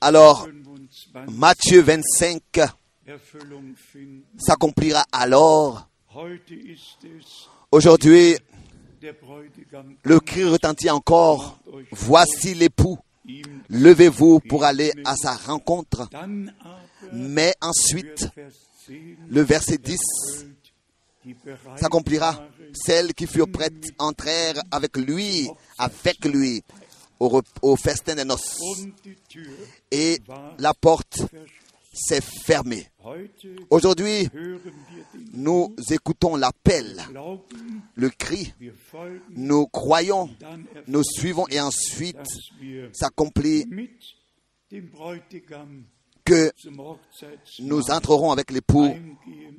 Alors, 25 Matthieu 25 Erfüllung finden. s'accomplira alors. Aujourd'hui, le cri retentit encore. Voici l'époux. Levez-vous pour aller à sa rencontre. Mais ensuite, Vers 10 le verset 10 erfüllt, die s'accomplira. Celles qui furent prêtes entrèrent avec lui, avec lui, au, festin des noces. Et la porte s'est fermée. Aujourd'hui, nous écoutons l'appel, le cri. Nous croyons, nous suivons et ensuite s'accomplit que nous entrerons avec l'époux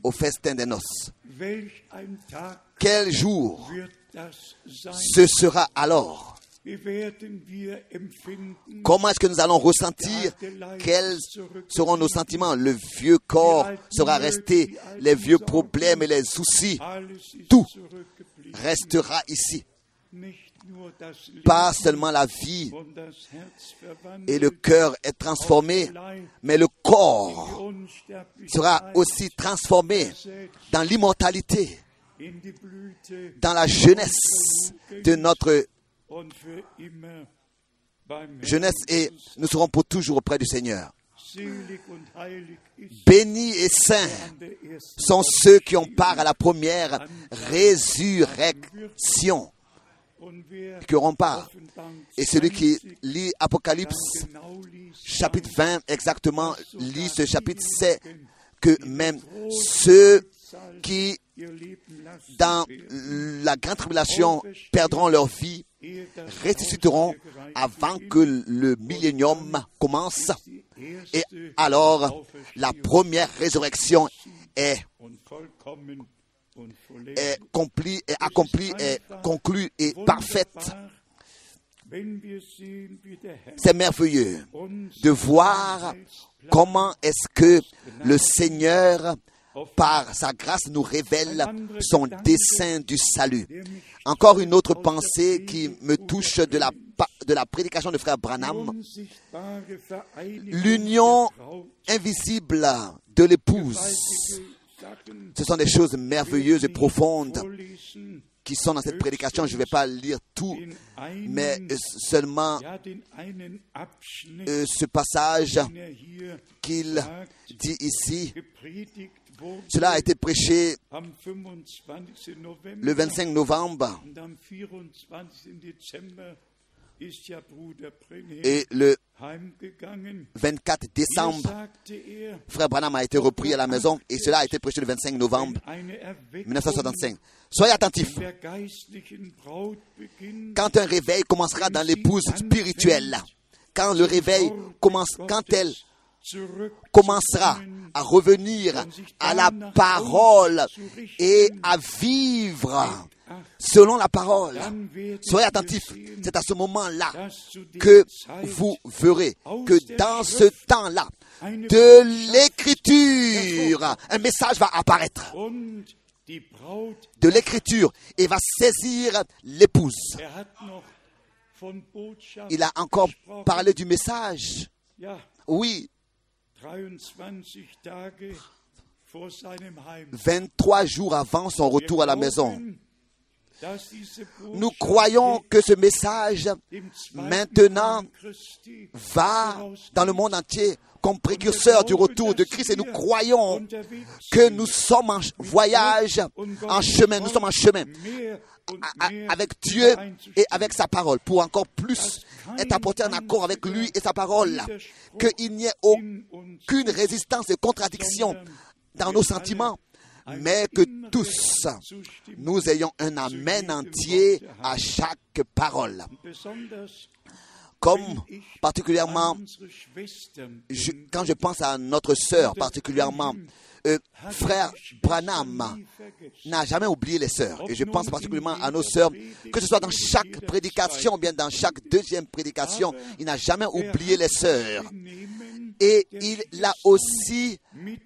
au festin des noces. Quel jour ce sera alors? Comment est-ce que nous allons ressentir Quels seront nos sentiments? Le vieux corps sera resté, les vieux problèmes et les soucis Tout. restera ici. Pas seulement la vie et le cœur est transformé, mais le corps sera aussi transformé dans l'immortalité, dans la jeunesse de notre jeunesse et nous serons pour toujours auprès du Seigneur. Bénis et saints sont ceux qui ont part à la première résurrection, qui auront part. Et celui qui 20 lit Apocalypse chapitre 20 exactement, lit ce chapitre, sait que même ceux qui, dans la grande tribulation, perdront leur vie, ressusciteront avant que le millénium commence. Et alors, la première résurrection est, accomplie, est accomplie, est conclue et parfaite. C'est merveilleux de voir comment est-ce que le Seigneur, par sa grâce, nous révèle son dessein du salut. Encore une autre pensée qui me touche de la, pa- de la prédication de frère Branham, l'union invisible de l'épouse. Ce sont des choses merveilleuses et profondes qui sont dans cette prédication. Je ne vais pas lire tout, mais euh, seulement euh, ce passage er qu'il dit ici. Cela a été prêché am 25. November le 25 novembre et le heimgegangen. 24 Hier décembre, er, frère Branham a été repris à la maison et cela a été prêché le 25 novembre eine Erweckung 1965. Soyez attentifs. Quand un réveil commencera dans l'épouse spirituelle, quand le réveil commence, quand elle commencera à revenir à la parole et à vivre selon la parole. Soyez attentifs. C'est à ce moment-là que vous verrez que dans ce temps-là, de l'écriture, un message va apparaître de l'écriture et va saisir l'épouse. Il a encore parlé du message. Oui, 23 Tage vor seinem Heim. 23 jours avant son retour à la maison. Nous croyons que ce message maintenant va dans le monde entier comme précurseur du retour de Christ. Et nous croyons que nous sommes en voyage, en chemin, nous sommes en chemin avec Dieu et avec sa parole pour encore plus être apporté en accord avec lui et sa parole. Qu'il n'y ait aucune résistance et contradiction dans nos sentiments, mais que tous nous ayons un amen entier à chaque parole. Comme particulièrement quand je pense à notre sœur particulièrement, euh, frère Branham n'a jamais oublié les sœurs. Et je pense particulièrement à nos sœurs, que ce soit dans chaque prédication ou bien dans chaque deuxième prédication, il n'a jamais oublié les sœurs. Et il a aussi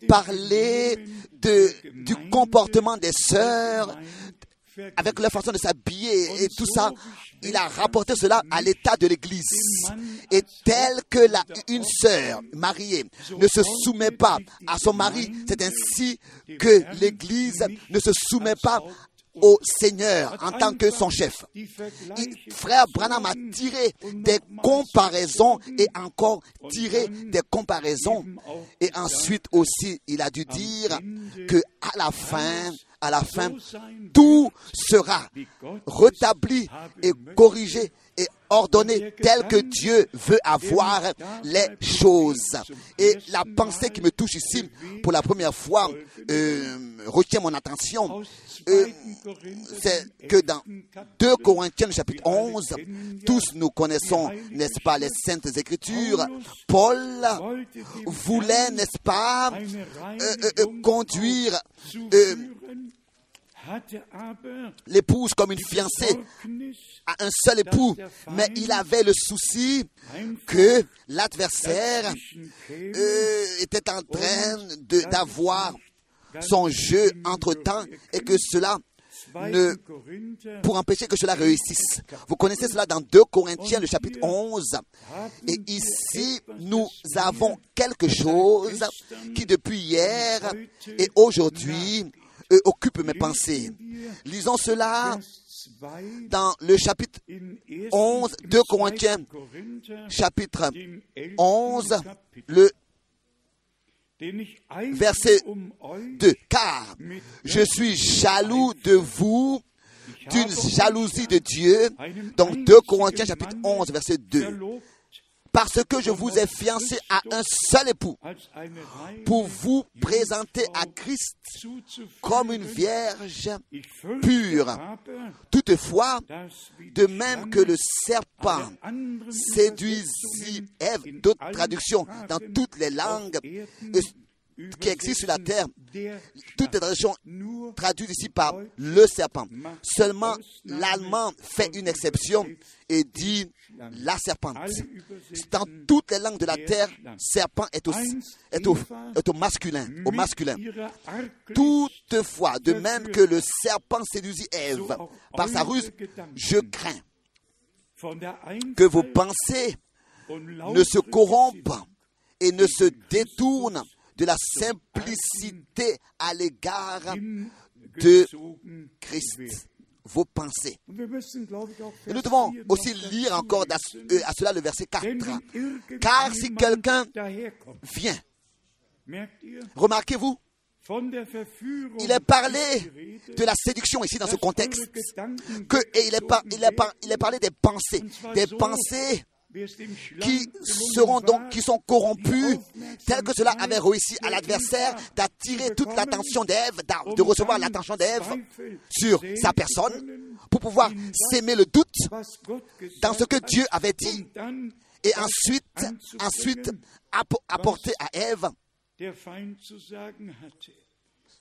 parlé de, du comportement des sœurs avec leur façon de s'habiller et tout ça. il a rapporté cela à l'état de l'Église. Et tel que la, une sœur mariée ne se soumet pas à son mari, c'est ainsi que l'Église ne se soumet pas au Seigneur en tant que son chef. Frère Branham a tiré des comparaisons et encore tiré des comparaisons. Et ensuite aussi, il a dû dire que à la fin, à la fin, tout sera rétabli et corrigé et ordonné tel que Dieu veut avoir les choses. Et la pensée qui me touche ici pour la première fois euh, retient mon attention. Euh, c'est que dans 2 Corinthiens chapitre 11, tous nous connaissons, n'est-ce pas, les saintes écritures. Paul voulait, n'est-ce pas, euh, conduire l'épouse comme une fiancée à un seul époux, mais il avait le souci que l'adversaire euh, était en train d'avoir son jeu entre-temps et que cela ne, pour empêcher que cela réussisse. Vous connaissez cela dans 2 Corinthiens, le chapitre 11. Et ici, nous avons quelque chose qui depuis hier et aujourd'hui euh, occupe mes pensées. Lisons cela dans le chapitre 11, 2 Corinthiens, chapitre 11, le verset 2. Car je suis jaloux de vous d'une jalousie de Dieu. Donc 2 Corinthiens chapitre 11, verset 2. Parce que je vous ai fiancé à un seul époux pour vous présenter à Christ comme une vierge pure. Toutefois, de même que le serpent séduisit Ève, d'autres traductions dans toutes les langues qui existent sur la terre, toutes les traductions traduites ici par le serpent. Seulement l'allemand fait une exception et dit la serpente. Dans toutes les langues de la terre, serpent est au, est au, est au masculin, au masculin. Toutefois, de même que le serpent séduisit Ève par sa ruse, je crains que vos pensées ne se corrompent et ne se détournent de la simplicité à l'égard de Christ. Vos pensées. Et nous devons aussi lire encore à, euh, à cela le verset 4. Car si quelqu'un vient, remarquez-vous, il est parlé de la séduction ici dans ce contexte. Que, et il est, par, il, est par, il est parlé des pensées. Des pensées qui seront donc, qui sont corrompus, tel que cela avait réussi à l'adversaire d'attirer toute l'attention d'Ève, de recevoir l'attention d'Ève sur sa personne, pour pouvoir s'aimer le doute dans ce que Dieu avait dit, et ensuite, ensuite apporter à Ève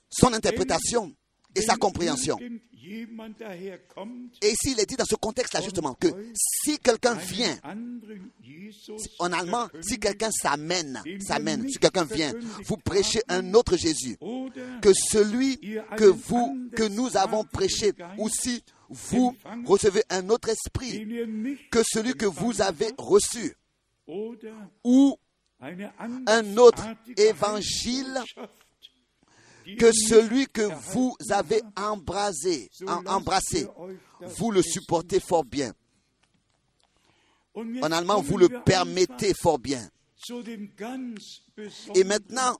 son interprétation et sa compréhension. Et ici, il est dit dans ce contexte-là justement que si quelqu'un vient, en allemand, si quelqu'un s'amène, s'amène, si quelqu'un vient, vous prêchez un autre Jésus que celui que vous, que nous avons prêché, ou si vous recevez un autre esprit que celui que vous avez reçu, ou un autre évangile que celui que vous avez embrassé, vous le supportez fort bien. En allemand, vous le permettez fort bien. Et maintenant,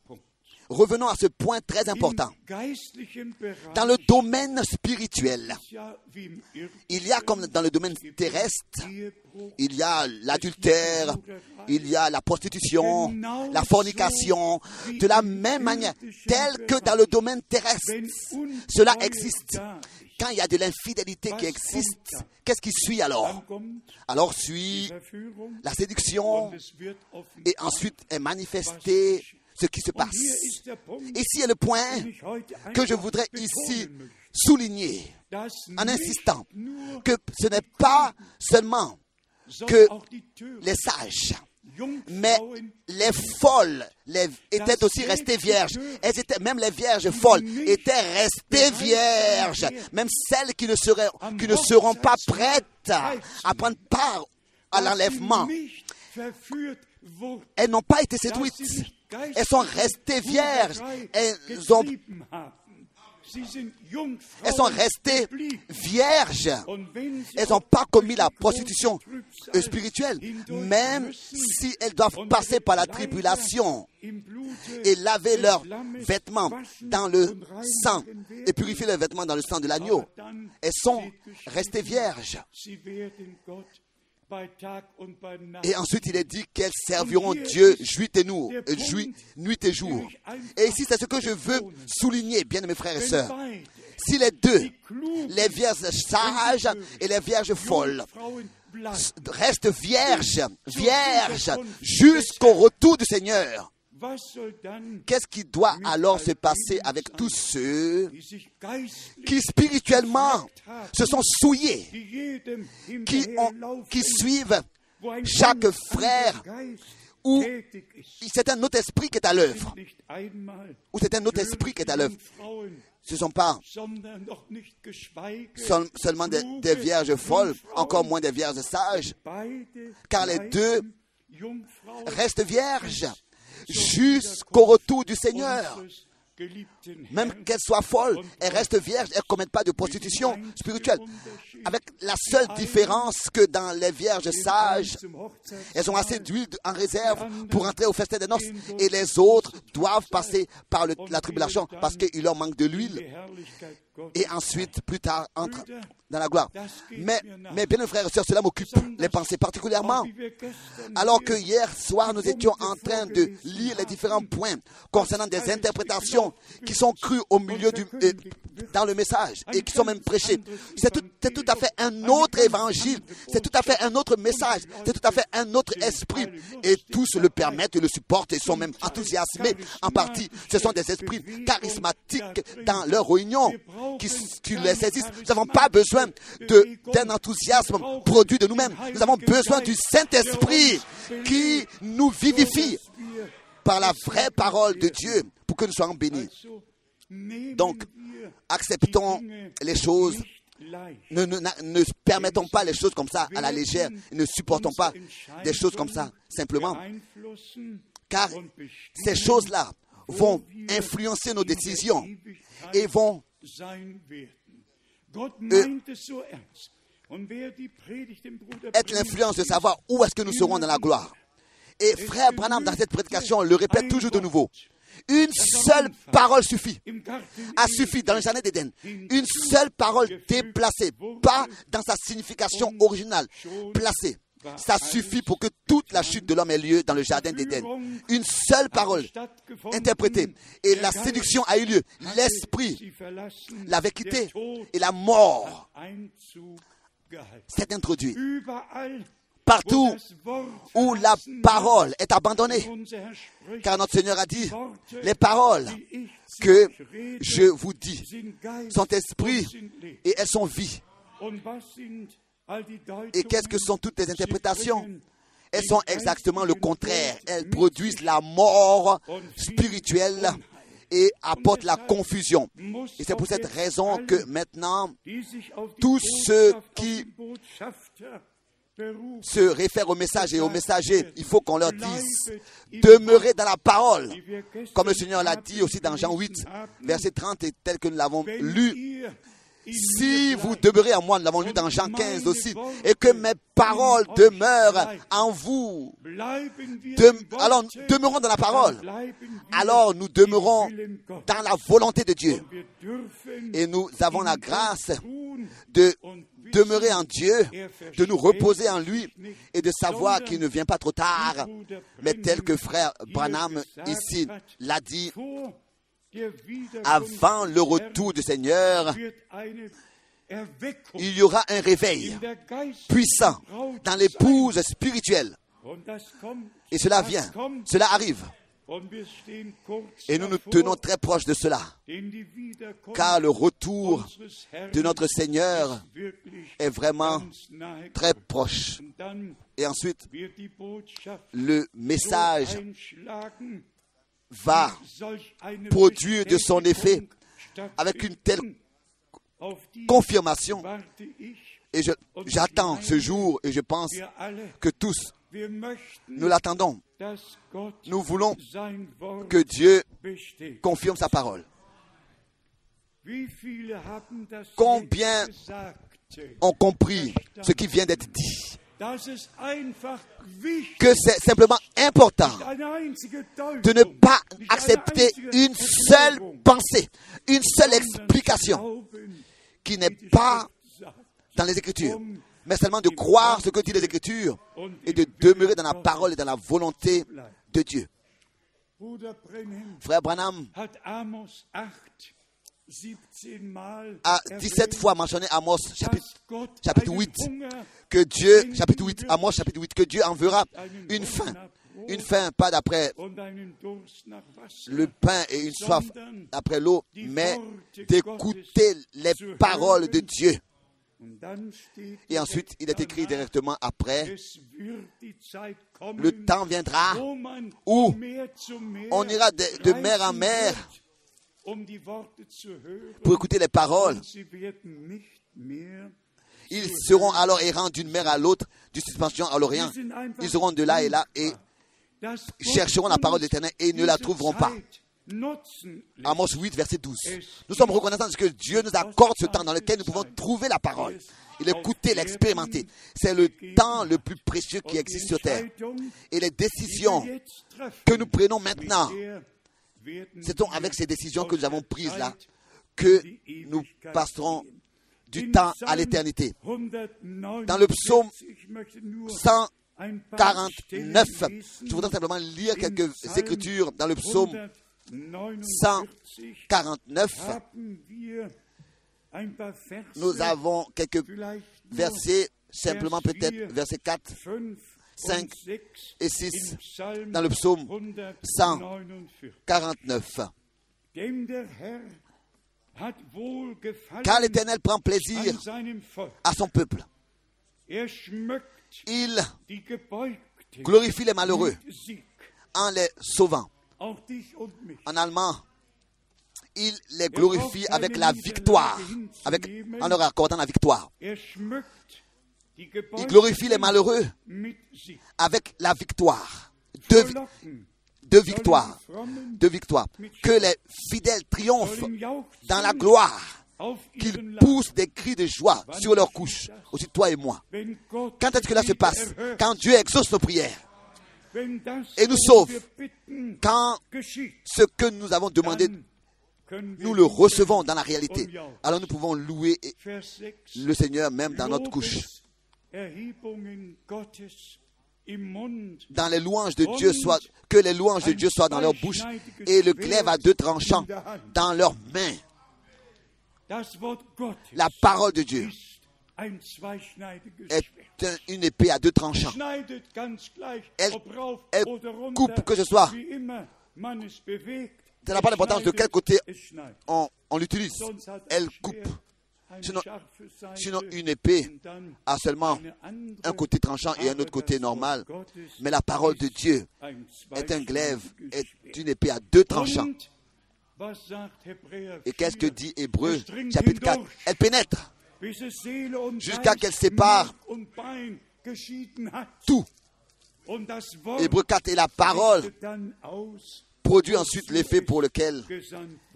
revenons à ce point très important. Dans le domaine spirituel, il y a comme dans le domaine terrestre, il y a l'adultère, il y a la prostitution, la fornication, de la même manière, tel que dans le domaine terrestre, cela existe. Quand il y a de l'infidélité qui existe, qu'est-ce qui suit alors? Alors suit la séduction et ensuite est manifesté ce qui se passe. Ici est le point que je voudrais ici souligner en insistant que ce n'est pas seulement que les sages Mais les folles les, étaient aussi restées vierges. Elles étaient, même les vierges folles étaient restées vierges. Même celles qui ne, seraient, qui ne seront pas prêtes à prendre part à l'enlèvement. Elles n'ont pas été séduites. Elles sont restées vierges. Elles ont elles sont restées vierges. Elles n'ont pas commis la prostitution spirituelle, même si elles doivent passer par la tribulation et laver leurs vêtements dans le sang et purifier leurs vêtements dans le sang de l'agneau. Elles sont restées vierges. Et ensuite, il est dit qu'elles serviront Dieu nuit et, nous, nuit et jour. Et ici, c'est ce que je veux souligner, bien mes frères et sœurs. Si les deux, les vierges sages et les vierges folles, restent vierges, vierges, jusqu'au retour du Seigneur, Qu'est-ce qui doit alors se passer avec tous ceux qui spirituellement se sont souillés, qui, ont, qui suivent chaque frère ou c'est un autre esprit qui est à l'œuvre, ou c'est un autre esprit qui est à l'œuvre. Ce ne sont pas seulement des, des vierges folles, encore moins des vierges sages, car les deux restent vierges jusqu'au retour du Seigneur. Même qu'elles soient folles, elles restent vierges, elles ne commettent pas de prostitution spirituelle. Avec la seule différence que dans les vierges sages, elles ont assez d'huile en réserve pour entrer au festin des noces. Et les autres doivent passer par la tribulation parce qu'il leur manque de l'huile. Et ensuite, plus tard, entrent dans la gloire. Mais, mais bien frères et sœurs, cela m'occupe les pensées particulièrement. Alors que hier soir, nous étions en train de lire les différents points concernant des interprétations qui sont crues au milieu du, euh, dans le message et qui sont même prêchées. C'est tout, tout à fait un autre évangile, c'est tout à fait un autre message, c'est tout à fait un autre esprit. Et tous le permettent et le supportent et sont même enthousiasmés en partie. Ce sont des esprits charismatiques dans leur réunion qui, qui les saisissent. Nous n'avons pas besoin d'un enthousiasme produit de nous-mêmes. Nous avons besoin du Saint-Esprit qui nous vivifie par la vraie parole de Dieu pour que nous soyons bénis. Donc, acceptons les choses. Ne, ne, permettons pas les choses comme ça à la légère. Ne supportons pas des choses comme ça simplement. Car ces choses-là vont influencer nos décisions et vont être l'influence de savoir où est-ce que nous serons dans la gloire. Et frère Branham, dans cette prédication, le répète toujours de nouveau. Une seule parole suffit. A suffi dans le jardin d'Éden. Une seule parole déplacée, pas dans sa signification originale, placée. Ça suffit pour que toute la chute de l'homme ait lieu dans le jardin d'Éden. Une seule parole interprétée. Et la séduction a eu lieu. L'esprit l'avait quitté. Et la mort s'est introduite. Partout où la parole est abandonnée. Car notre Seigneur a dit, les paroles que je vous dis sont esprit et elles sont vie. Et qu'est-ce que sont toutes les interprétations Elles sont exactement le contraire. Elles produisent la mort spirituelle et apportent la confusion. Et c'est pour cette raison que maintenant, tous ceux qui se réfèrent au message et au messager, il faut qu'on leur dise, demeurez dans la parole, comme le Seigneur l'a dit aussi dans Jean 8, verset 30, et tel que nous l'avons lu. Si vous demeurez en moi, nous l'avons lu dans Jean 15 aussi, et que mes paroles demeurent en vous, alors demeurons dans la parole, alors nous demeurons dans la volonté de Dieu. Et nous avons la grâce de demeurer en Dieu, de nous reposer en lui et de savoir qu'il ne vient pas trop tard, mais tel que frère Branham ici l'a dit, avant le retour du Seigneur, il y aura un réveil puissant dans l'épouse spirituelle. Et cela vient, cela arrive. Et nous nous tenons très proches de cela, car le retour de notre Seigneur est vraiment très proche. Et ensuite, le message va produire de son effet avec une telle confirmation. Et j'attends ce jour et je pense que tous, nous l'attendons. Nous voulons que Dieu confirme sa parole. Combien? Ont compris ce qui vient d'être dit? Que c'est simplement important de ne pas accepter une seule pensée, une seule explication qui n'est pas dans les Écritures, mais seulement de croire ce que dit les Écritures et de demeurer dans la parole et dans la volonté de Dieu. Frère Branham a 17 erwähnt, fois mentionné Amos chapitre, chapitre einen 8 Hunger que Dieu, chapitre 8, Amos chapitre 8, que Dieu enverra une faim. Une faim, pas d'après le pain et une soif après l'eau, mais d'écouter les paroles de Dieu. Et ensuite, il est écrit directement après, le temps viendra où on ira de, de mer en mer pour écouter les paroles. Ils seront alors errants d'une mer à l'autre, d'une suspension à l'Orient. Ils seront de là et là et chercheront la parole de l'Éternel et ne la trouveront pas. Amos 8, verset 12. Nous sommes reconnaissants de ce que Dieu nous accorde ce temps dans lequel nous pouvons trouver la parole et l'écouter, l'expérimenter. C'est le temps le plus précieux qui existe sur terre. Et les décisions que nous prenons maintenant, c'est donc avec ces décisions que nous avons prises là que nous passerons du temps à l'éternité? 149, Dans le psaume ich möchte nur 100 ein paar Stellen 49. lesen. Je voudrais simplement lire quelques écritures dans le psaume 149 49. haben wir ein paar Verse, Nous avons quelques versets, simplement peut-être 4, versets 4 5 5 und 6 et 6 im Psalm dans le psaume 149. 49. Denn der Herr hat wohl Car l'Éternel prend plaisir à son peuple. Er Il glorifie les malheureux en les sauvant. En allemand, il les glorifie avec la victoire, avec, en leur accordant la victoire. Il glorifie les malheureux avec la victoire. Deux, victoires. Deux victoires. Que les fidèles triomphent dans la gloire, qu'ils poussent des cris de joie sur leur couche, aussi toi et moi. Quand est-ce que cela se passe? Quand Dieu exauce nos prières, et nous sauve. quand ce que nous avons demandé, nous le recevons dans la réalité, alors nous pouvons louer et- Vers 6. le Seigneur même dans notre couche. Dans les louanges de Dieu soient, que les louanges de Dieu soient dans leur bouche et le glaive à deux tranchants dans leurs mains. La parole de Dieu est un- une épée à deux tranchants. Elle- elle coupe, que ce soit. Ça n'a pas d'importance de quel côté on, on l'utilise. Elle coupe. Sinon- Sinon, une épée a seulement un côté tranchant et un autre côté normal. Mais la parole de Dieu est un glaive, est une épée à deux tranchants. Et qu'est-ce que 4? dit Hébreu, chapitre 4 hindurch, Elle pénètre jusqu'à qu'elle sépare tout. Hébreu 4 et la parole produit ensuite l'effet pour lequel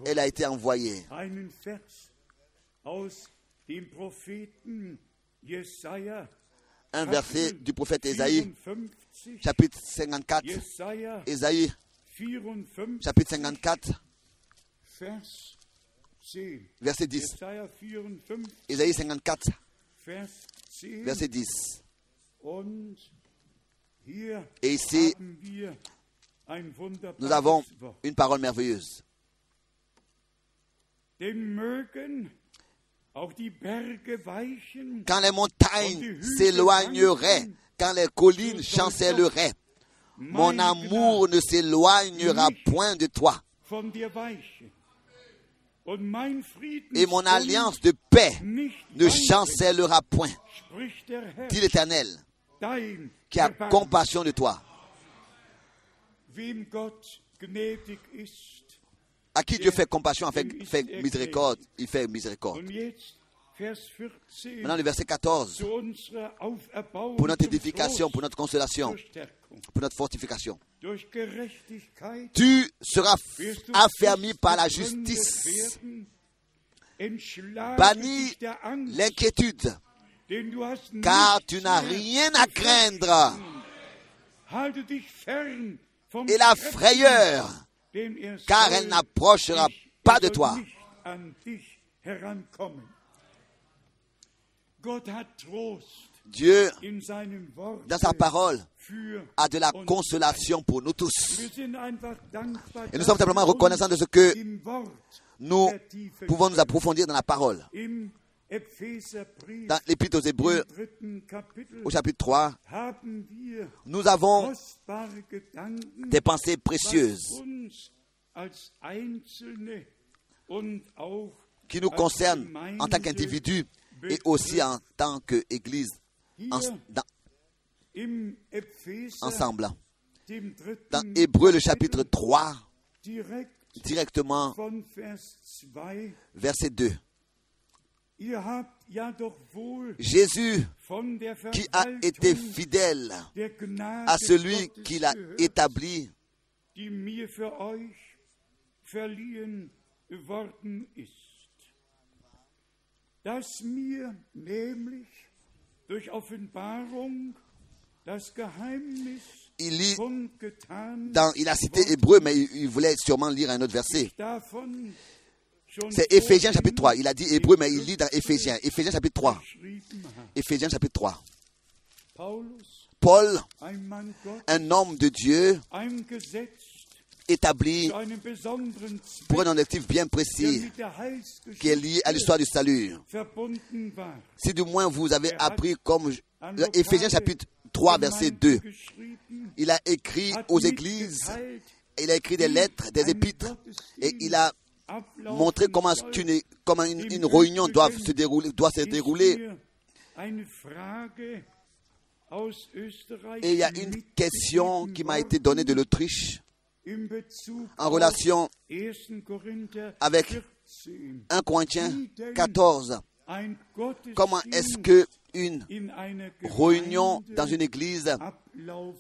elle a été envoyée. Un verset du prophète Ésaïe, 54, chapitre 54. Jesaja Ésaïe, 54, chapitre 54, Vers 10. verset 10. Jesaja 54, Ésaïe 54, Vers 10. verset 10. Und hier Et ici, nous avons une parole merveilleuse. Quand les montagnes s'éloigneraient, quand les collines chancelleraient, Mon amour ne s'éloignera point de toi. Et mon alliance de paix ne chancellera point, dit l'Éternel, qui a compassion de toi. À qui Dieu fait compassion, fait, fait miséricorde, il fait miséricorde. Und jetzt Vers 14 Maintenant, le verset 14, zu unserer Auferbauung, pour notre édification, pour notre consolation, pour notre fortification. Tu seras affermi par la justice, werden. Entschlage banni dich der Angst, l'inquiétude, car tu n'as rien à craindre. Et la frayeur, car elle n'approchera pas de toi. Dieu, dans sa parole, a de la consolation pour nous tous. Et nous sommes simplement reconnaissants de ce que nous pouvons nous approfondir dans la parole. Dans l'Épître aux Hébreux, au chapitre 3, haben wir nous avons des pensées précieuses qui nous concernent en tant qu'individus et aussi en tant qu'Église en- ensemble. Dans Hébreux, le chapitre 3, direkt directement von Vers 2. verset 2. Jésus qui a été fidèle à celui Gottes qui l'a gehört, établi, il lit dans, il a cité Hébreu, mais il, il voulait sûrement lire un autre verset. C'est Éphésiens chapitre 3. vorhin Il a dit Hébreu, mais il lit dans Éphésiens. Éphésiens chapitre 3. geschrieben hat. Éphésiens chapitre 3. Paulus, Paul, un homme de Dieu, établi pour un objectif bien précis, qui est lié à l'histoire du salut. Si du moins vous avez appris comme Éphésiens chapitre 3, verset 2, Gemeinden geschrieben, il a écrit aux églises, il a écrit des lettres, des épîtres, et il a Montré comment, une, comment une, réunion doit se dérouler. Doit se dérouler. Et il y a une question qui m'a été donnée de l'Autriche en relation 1. Korinther avec 14. 1 Corinthiens 14. Ein Gottesdienst Comment est-ce que une réunion dans une église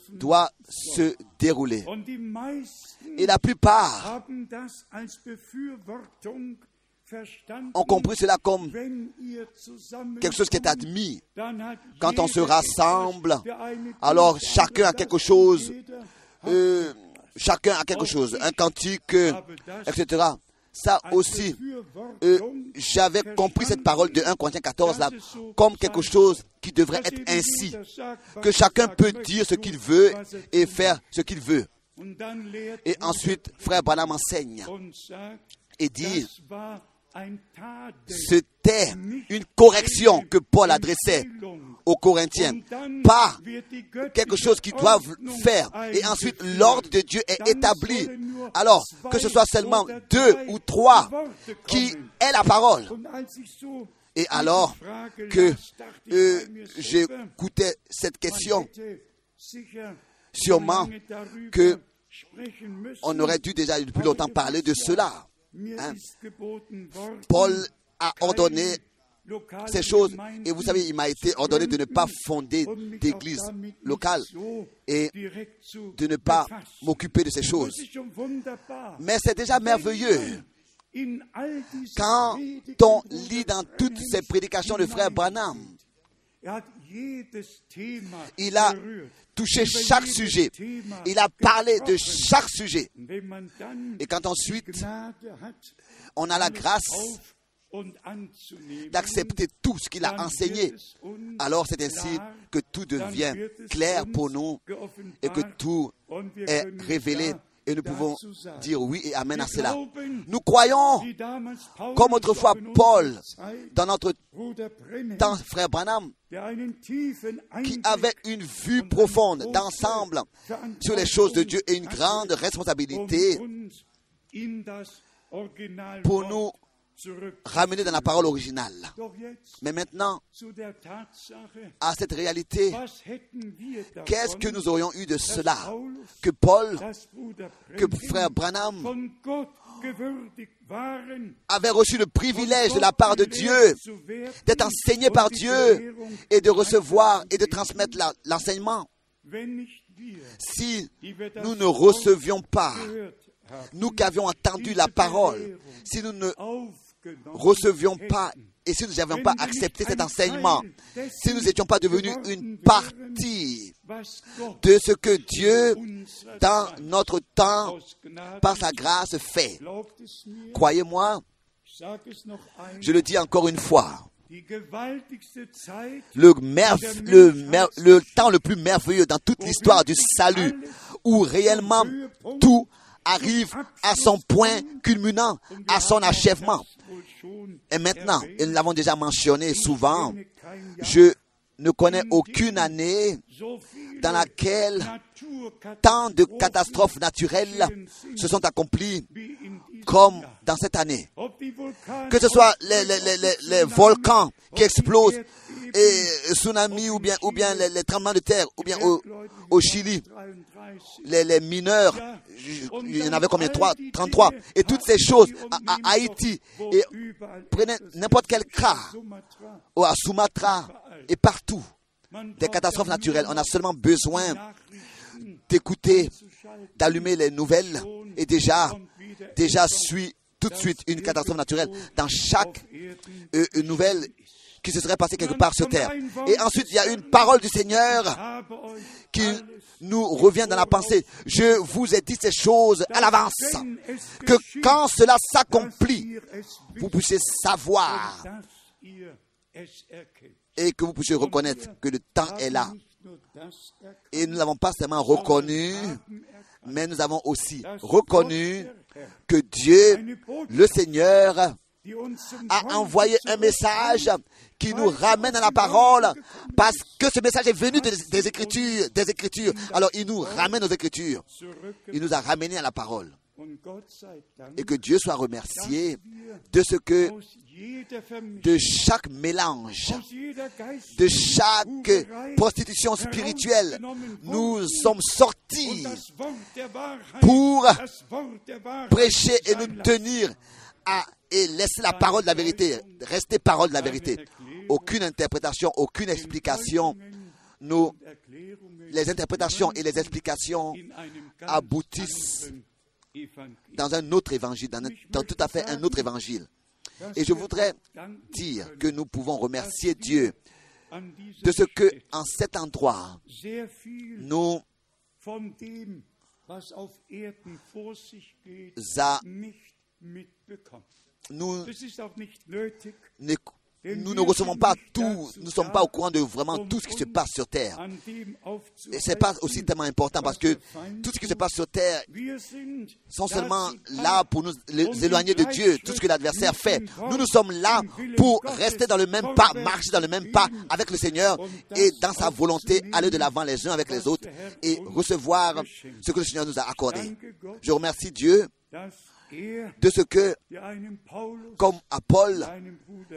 doit se dérouler Et la plupart ont compris cela comme quelque chose qui est admis. Quand on se rassemble, alors chacun a quelque chose. Euh, chacun a quelque chose, un cantique, etc. Ça aussi, euh, j'avais compris cette parole de 1 Corinthiens 14 là comme quelque chose qui devrait être ainsi, que chacun peut dire ce qu'il veut et faire ce qu'il veut. Et ensuite, frère Branham enseigne et dit, c'était une correction que Paul adressait aux Corinthiens, pas quelque chose qu'ils doivent faire. Et ensuite, l'ordre de Dieu est établi. Alors, que ce soit seulement deux ou trois qui aient la parole. Et alors que euh, j'écoutais cette question, sûrement que on aurait dû déjà depuis longtemps parler de cela. Hein? Paul a ordonné ces choses et vous savez, il m'a été ordonné de ne pas fonder d'église locale et de ne pas m'occuper de ces choses. Mais c'est déjà merveilleux quand on lit dans toutes ces prédications de frère Branham, il a touché chaque sujet, il a parlé de chaque sujet. Et quand ensuite on a la grâce d'accepter tout ce qu'il a enseigné, alors c'est ainsi que tout devient clair pour nous et que tout est révélé Et nous pouvons dire oui et amen à cela. Nous croyons, comme autrefois Paul, dans notre temps, frère Branham, qui avait une vue profonde d'ensemble sur les choses de Dieu et une grande responsabilité pour nous ramener dans la parole originale. Mais maintenant, à cette réalité, qu'est-ce que nous aurions eu de cela Que Paul, que frère Branham avait reçu le privilège de la part de Dieu d'être enseigné par die Dieu et de recevoir et de transmettre l'enseignement. Si nous ne recevions pas, nous qui avions entendu la parole, si nous ne recevions pas et si nous n'avions pas accepté cet enseignement, si nous n'étions pas devenus une partie de ce que Dieu, dans notre temps, par sa grâce, fait. Croyez-moi, je le dis encore une fois, le, merve- le, le temps le plus merveilleux dans toute l'histoire du salut, où réellement tout arrive à son point culminant, à son achèvement. Et maintenant, et nous l'avons déjà mentionné souvent, je ne connais aucune année dans laquelle tant de catastrophes naturelles se sont accomplies comme dans cette année. Que ce soit les, les- volcans qui explosent et tsunamis ou bien, ou bien les, tremblements de terre ou bien au, Chili, 33, les, les mineurs, il y en avait combien? Trois, 33. Et toutes ces choses à, à Haïti et prenez n'importe quel cas ou à Sumatra et partout des catastrophes naturelles. On a seulement besoin d'écouter, d'allumer les nouvelles et déjà, déjà suit tout de suite une catastrophe naturelle dans chaque euh, nouvelle qui se serait passée quelque part sur terre. Et ensuite, il y a une parole du Seigneur qui nous revient dans la pensée. Je vous ai dit ces choses à l'avance, que quand cela s'accomplit, vous puissiez savoir et que vous puissiez reconnaître que le temps est là. Et nous n'avons pas seulement reconnu, mais nous avons aussi reconnu que Dieu, le Seigneur, a envoyé un message qui nous ramène à la parole parce que ce message est venu des, Écritures, Écritures. Alors il nous ramène aux Écritures. Il nous a ramenés à la parole. Et que Dieu soit remercié de ce que de chaque mélange, de chaque prostitution spirituelle, nous sommes sortis pour prêcher et nous tenir à et laisser la parole de la vérité, rester parole de la vérité. Aucune interprétation, aucune explication. Nous, les interprétations et les explications aboutissent dans un autre évangile, dans, un- dans tout à fait un autre évangile. Et je voudrais dire que nous pouvons remercier Dieu de ce que, en cet endroit, nous nous, Nous ne recevons pas tout, nous ne sommes pas au courant de vraiment tout ce qui se passe sur terre. Et c'est pas aufzuhalten. aussi tellement important parce que tout ce qui se passe sur terre sont seulement là pour nous éloigner de Dieu, tout ce que l'adversaire fait. Nous, nous sommes là pour rester dans le même pas, marcher dans le même pas avec le Seigneur et dans sa volonté, aller de l'avant les uns avec les autres et recevoir ce que le Seigneur nous a accordé. Je remercie Dieu de ce que, comme à Paul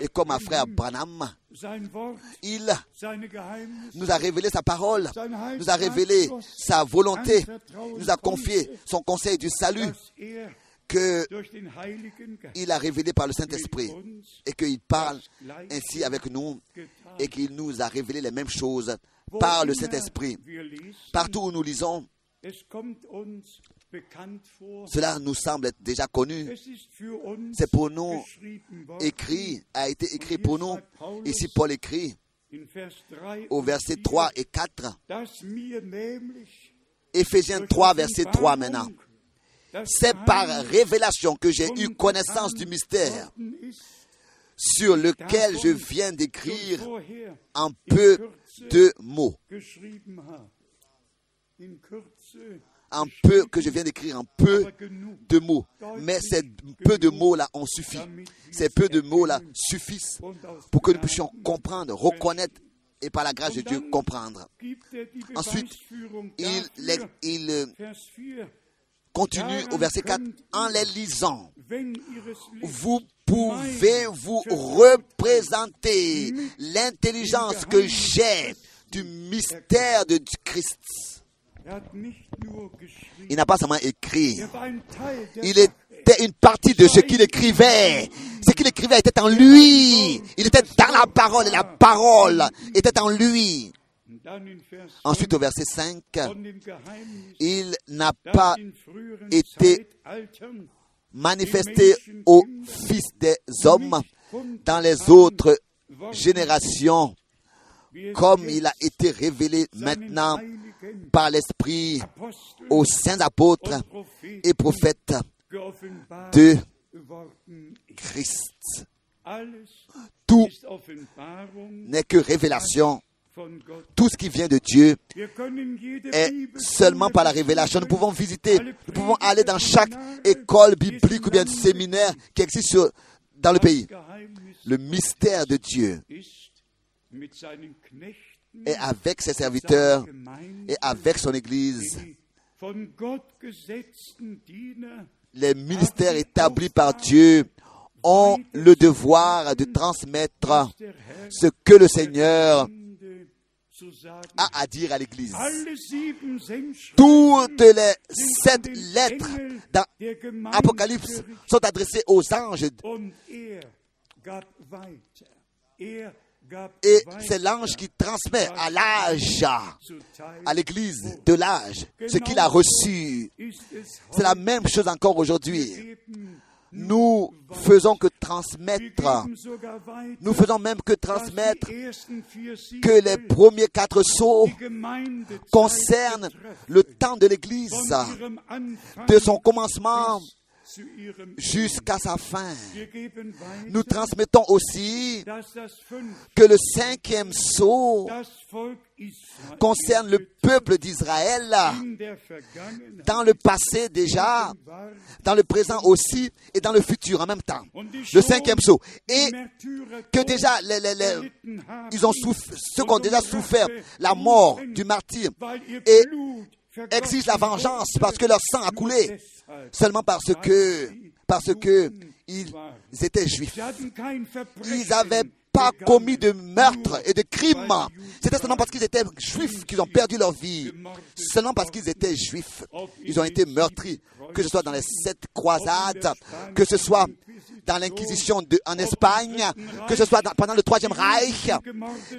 et comme à frère Branham, il nous a révélé sa parole, nous a révélé sa volonté, nous a confié son conseil du salut dass er que durch den Heiligen Geist il a révélé par le Saint-Esprit et qu'il parle ainsi avec nous et qu'il nous a révélé les mêmes choses par le Saint-Esprit. Partout où nous lisons, cela nous semble être déjà connu. C'est pour nous écrit, a été écrit pour nous. Ici, Paul écrit in Vers 3 au verset 4, 3 et 4, dass mir nämlich Éphésiens durch 3, verset 3 maintenant. C'est par révélation que j'ai eu connaissance du mystère sur lequel je viens d'écrire en peu de mots. Un peu que je viens d'écrire, un peu de mots. Mais ces peu de mots-là ont suffi. Ces peu de mots-là suffisent pour que nous puissions comprendre, reconnaître et par la grâce de Dieu comprendre. Ensuite, Il, il, euh, Vers 4, continue au verset 4 en les lisant. Vous pouvez vous représenter l'intelligence que j'ai du mystère de Christ. Il n'a pas seulement écrit, er il était une partie de ce qu'il écrivait. Ce qu'il écrivait était en lui. Il était dans la parole et la parole était en lui. Ensuite au verset 5, von dem Geheimnis, il n'a pas été manifesté aux fils des hommes dans les autres générations comme il a été révélé maintenant par l'Esprit aux saints apôtres et prophètes de. Christ. Tout n'est que révélation. Tout ce qui vient de Dieu est seulement par la révélation. Nous pouvons visiter, nous pouvons aller dans chaque école biblique ou bien séminaire qui existe dans le pays. Le mystère de Dieu est avec ses serviteurs et avec son Église. Les ministères établis par Dieu ont le devoir de transmettre ce que le Seigneur a à dire à l'Église. Toutes les sept lettres dans Apocalypse sont adressées aux anges Et c'est l'ange qui transmet à l'âge, à l'église de l'âge, ce qu'il a reçu. C'est la même chose encore aujourd'hui. Nous faisons que transmettre, nous faisons même que transmettre que les premiers quatre Gemeindezeit concernent le temps de l'église, de son commencement jusqu'à sa fin. Nous transmettons aussi que le cinquième sceau concerne le peuple d'Israël dans le passé déjà, dans le présent aussi et dans le futur en même temps. Le cinquième sceau. Et que déjà les, les- les- gelitten haben, ils ont souffert, ceux qui ont déjà souffert la mort du martyr et Exigent la vengeance parce que leur sang a coulé seulement parce que parce que ils étaient juifs. Ils n'avaient pas commis de meurtre et de crime. weil die Juden C'était seulement parce qu'ils étaient juifs qu'ils ont perdu leur vie. Seulement parce qu'ils étaient juifs. Ils ont été meurtris. Que ce soit dans les sept croisades, que ce soit dans l'inquisition en Espagne, que ce soit pendant le troisième Reich.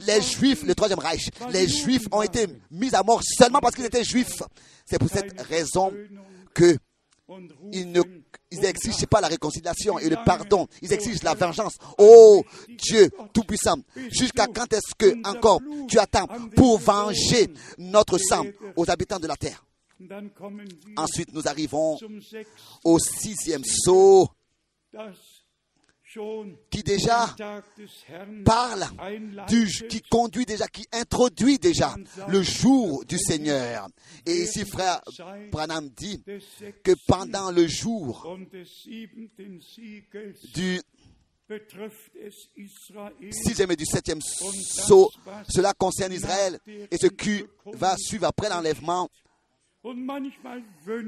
Les juifs, le troisième Reich, les juifs ont été mis à mort seulement parce qu'ils étaient juifs. C'est pour cette raison que ils ne ils pas la réconciliation et le pardon. Ils exigent la vengeance. Oh Dieu Tout-Puissant, jusqu'à quand est-ce que encore tu attends pour venger notre sang aux habitants de la terre? Ensuite, nous arrivons au sixième schon qui déjà parle du, qui conduit déjà, qui introduit déjà le jour du Seigneur. Et ici, frère Branham dit que pendant le jour du sixième et du septième sceau, cela concerne Israël et ce qui va suivre après l'enlèvement.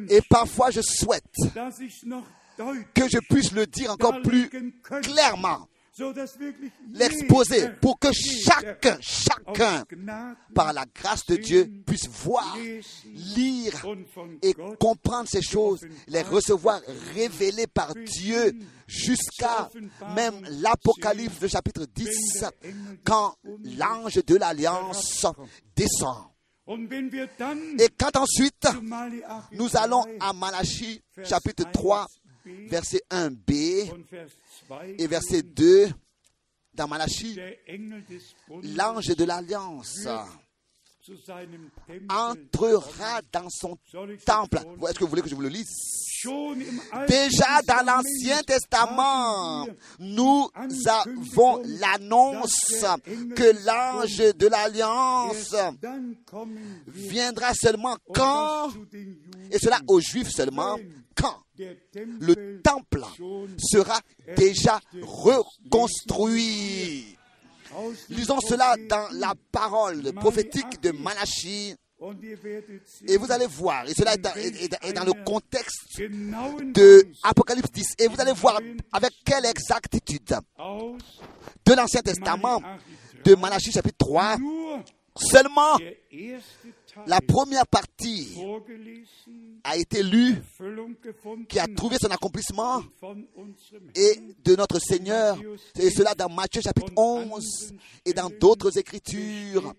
Et parfois, je souhaite que je puisse le dire encore plus clairement, l'exposer pour que chacun, chacun, par la grâce de Dieu, puisse voir, lire et comprendre ces choses, les recevoir révélées par Dieu jusqu'à même l'Apocalypse, le chapitre 10, quand l'ange de l'Alliance descend. Et quand ensuite nous allons 3, à Malachie, chapitre 3, verset 1b und Vers 2, et verset 2, dans Malachie, l'ange de l'Alliance entrera dans son temple. Est-ce que vous voulez que je vous le lise? Déjà dans l'Ancien Testament, nous avons l'annonce que l'ange de l'Alliance viendra seulement quand, et cela aux Juifs seulement, quand le temple sera déjà reconstruit. Lisons cela dans la parole prophétique de Malachie. Et vous allez voir, et cela est dans, le contexte de Apocalypse 10, et vous allez voir avec quelle exactitude. De l'Ancien Testament, de Malachie chapitre 3, nur seulement la première partie a été lue, qui a trouvé son accomplissement, et de notre Seigneur, et cela dans Matthieu chapitre 11, et dans d'autres écritures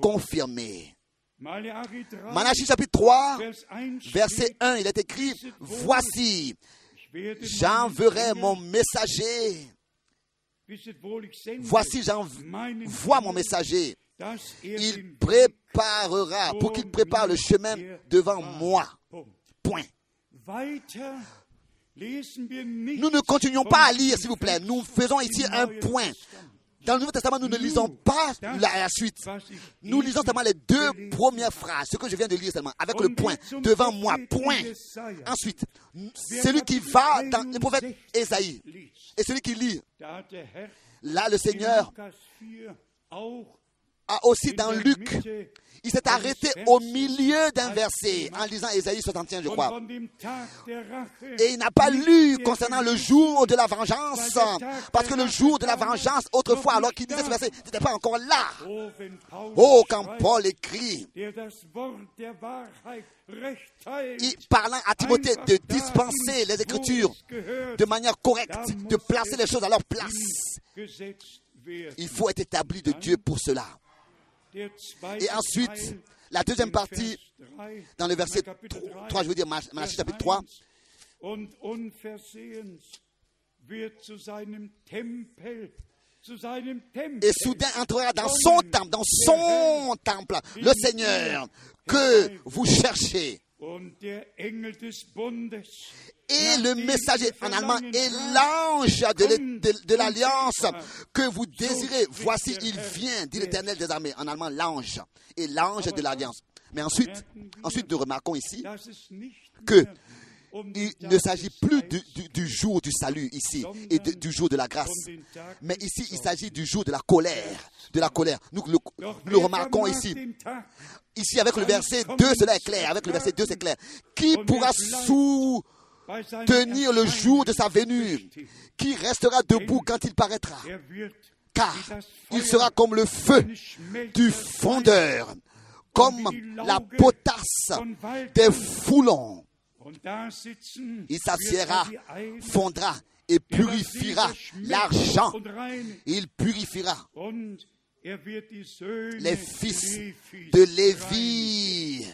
confirmées. Malachi 3, Malachie chapitre 3, Vers 1 verset steht, 1, il est écrit, Voici, j'enverrai mon messager. Voici, j'envoie mon messager. er Il den préparera, pour qu'il prépare le chemin devant moi. Point. Nous ne continuons pas à lire, s'il vous plaît. Nous faisons ici un point. Dans le Nouveau Testament, nous ne lisons pas la, la suite. Nous lisons seulement les deux premières phrases, ce que je viens de lire seulement, avec le point, devant moi, point. Ensuite, celui qui va dans le prophète Esaïe, et celui qui lit, là le Seigneur aussi dans Luc, il s'est arrêté au milieu d'un verset, en lisant Esaïe 61, je crois. Et il n'a pas lu concernant le jour de la vengeance, parce que le jour de la vengeance, autrefois, alors qu'il disait ce verset, n'était pas encore là. Oh, quand Paul écrit, il- parlant à Timothée de dispenser les Écritures de manière correcte, de placer les choses à leur place. Il faut être établi de Dieu pour cela. Et ensuite, la deuxième partie, Vers 3, dans le verset Kapitel 3, 3, je veux dire Malachie chapitre 3, 1, Und unversehens wird zu seinem Tempel, zu seinem Tempel. et soudain entrera dans son temple, dans son temple, le Seigneur que vous cherchez. Et le messager en allemand et l'ange de, l'alliance que vous désirez. Voici, il vient, dit l'éternel des armées. En allemand, l'ange. Et l'ange de l'alliance. Mais ensuite, ensuite, nous remarquons ici que il ne s'agit plus du, du- jour du salut ici et du jour de la grâce. Mais ici, il s'agit du jour de la colère. De la colère. Nous le, remarquons ici. Ici, avec le verset 2, cela est clair. Avec le verset 2, c'est clair. Qui pourra bei seinem le jour de sa venue? Qui restera debout quand il paraîtra? Car il sera comme le feu du fondeur, comme la potasse des foulons. Il s'assiera, er fondra et er purifiera l'argent. Il purifiera er les fils de. Lévi.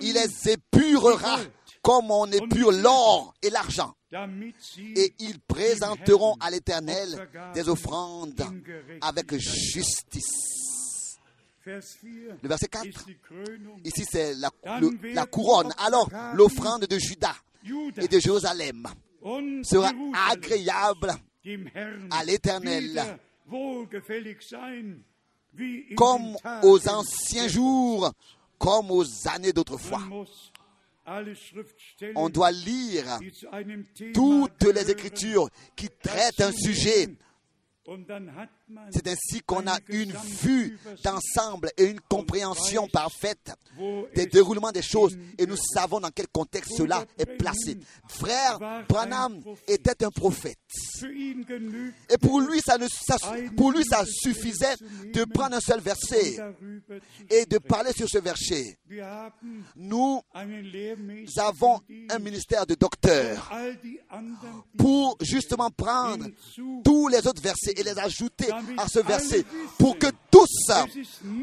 Il les épurera comme on épure l'or et l'argent. Et ils présenteront à l'Éternel des offrandes avec justice. Vers 4 Le verset 4. ist die Krönung Ici, c'est la, le- la couronne. Alors, l'offrande de Juda Judas et de Jérusalem sera agréable à l'Éternel. comme aux anciens jours, comme aux années d'autrefois. On doit lire toutes les Écritures qui traitent un sujet. C'est ainsi qu'on a une vue d'ensemble et une compréhension parfaite des es déroulements des choses et nous savons dans quel contexte cela est placé. Frère Branham était un prophète. Et pour lui, ça, suffisait de prendre un seul verset et de parler sur ce verset. Nous avons un ministère de docteur pour justement prendre tous les autres versets et les ajouter à ce verset pour que tous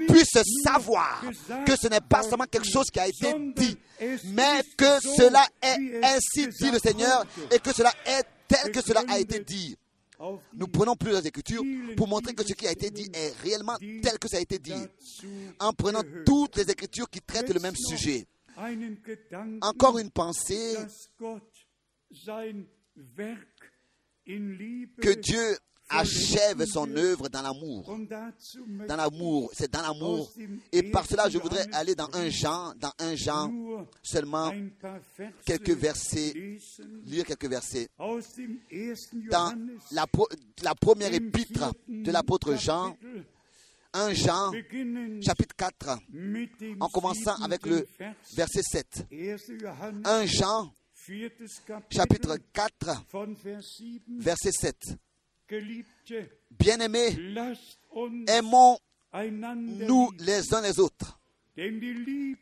puissent savoir que ce n'est pas seulement quelque chose qui a été dit, mais que cela est ainsi dit le Seigneur et que cela est tel que cela a été dit. nous prenons plusieurs écritures pour montrer que ce qui a été dit est réellement tel que ça a été dit, en prenant toutes les écritures qui traitent le même sujet. Encore une pensée que Dieu achève son œuvre dans l'amour. Dans l'amour, c'est dans l'amour. Et par cela, je voudrais aller dans un Jean, dans un Jean, seulement quelques versets, lire quelques versets. Dans la, la première épître de l'apôtre Jean, Kapitel, 1 Jean, chapitre 4, mit dem en commençant avec le Vers. verset 7. 1. Johannes, 1 Jean, chapitre 4, von Vers 7. verset 7. Bien-aimés, lasst uns aimons einander nous lieben, les uns les autres,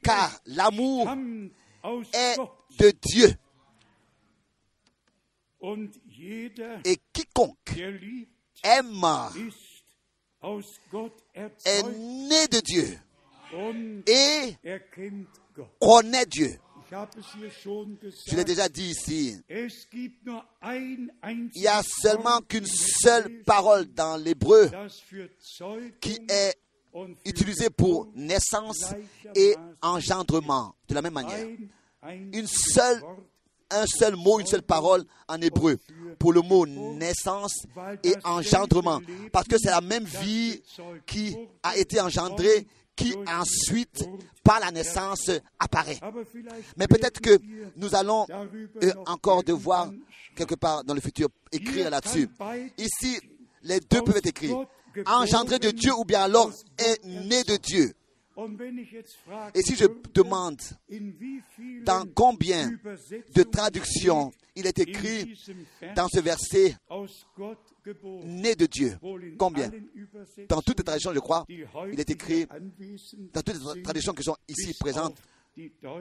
car l'amour est de Dieu. Et quiconque aime est né de Dieu et connaît Dieu. Je l'ai déjà dit ici. Il y a seulement qu'une seule parole dans l'hébreu qui est utilisée pour naissance et engendrement. De la même manière. Une seule, un seul mot, une seule parole en hébreu pour le mot naissance et engendrement. Parce que c'est la même vie qui a été engendrée qui ensuite, par la naissance, apparaît. Mais peut-être que nous allons euh, encore devoir, quelque part dans le futur, écrire là-dessus. Ici, les deux peuvent être écrits. Engendré de Dieu ou bien alors est né de Dieu. Et si je demande dans combien de traductions il est écrit dans ce verset né de Dieu, combien? Dans toutes les traductions, je crois, il est écrit dans toutes les sind, traductions qui sont ici présentes,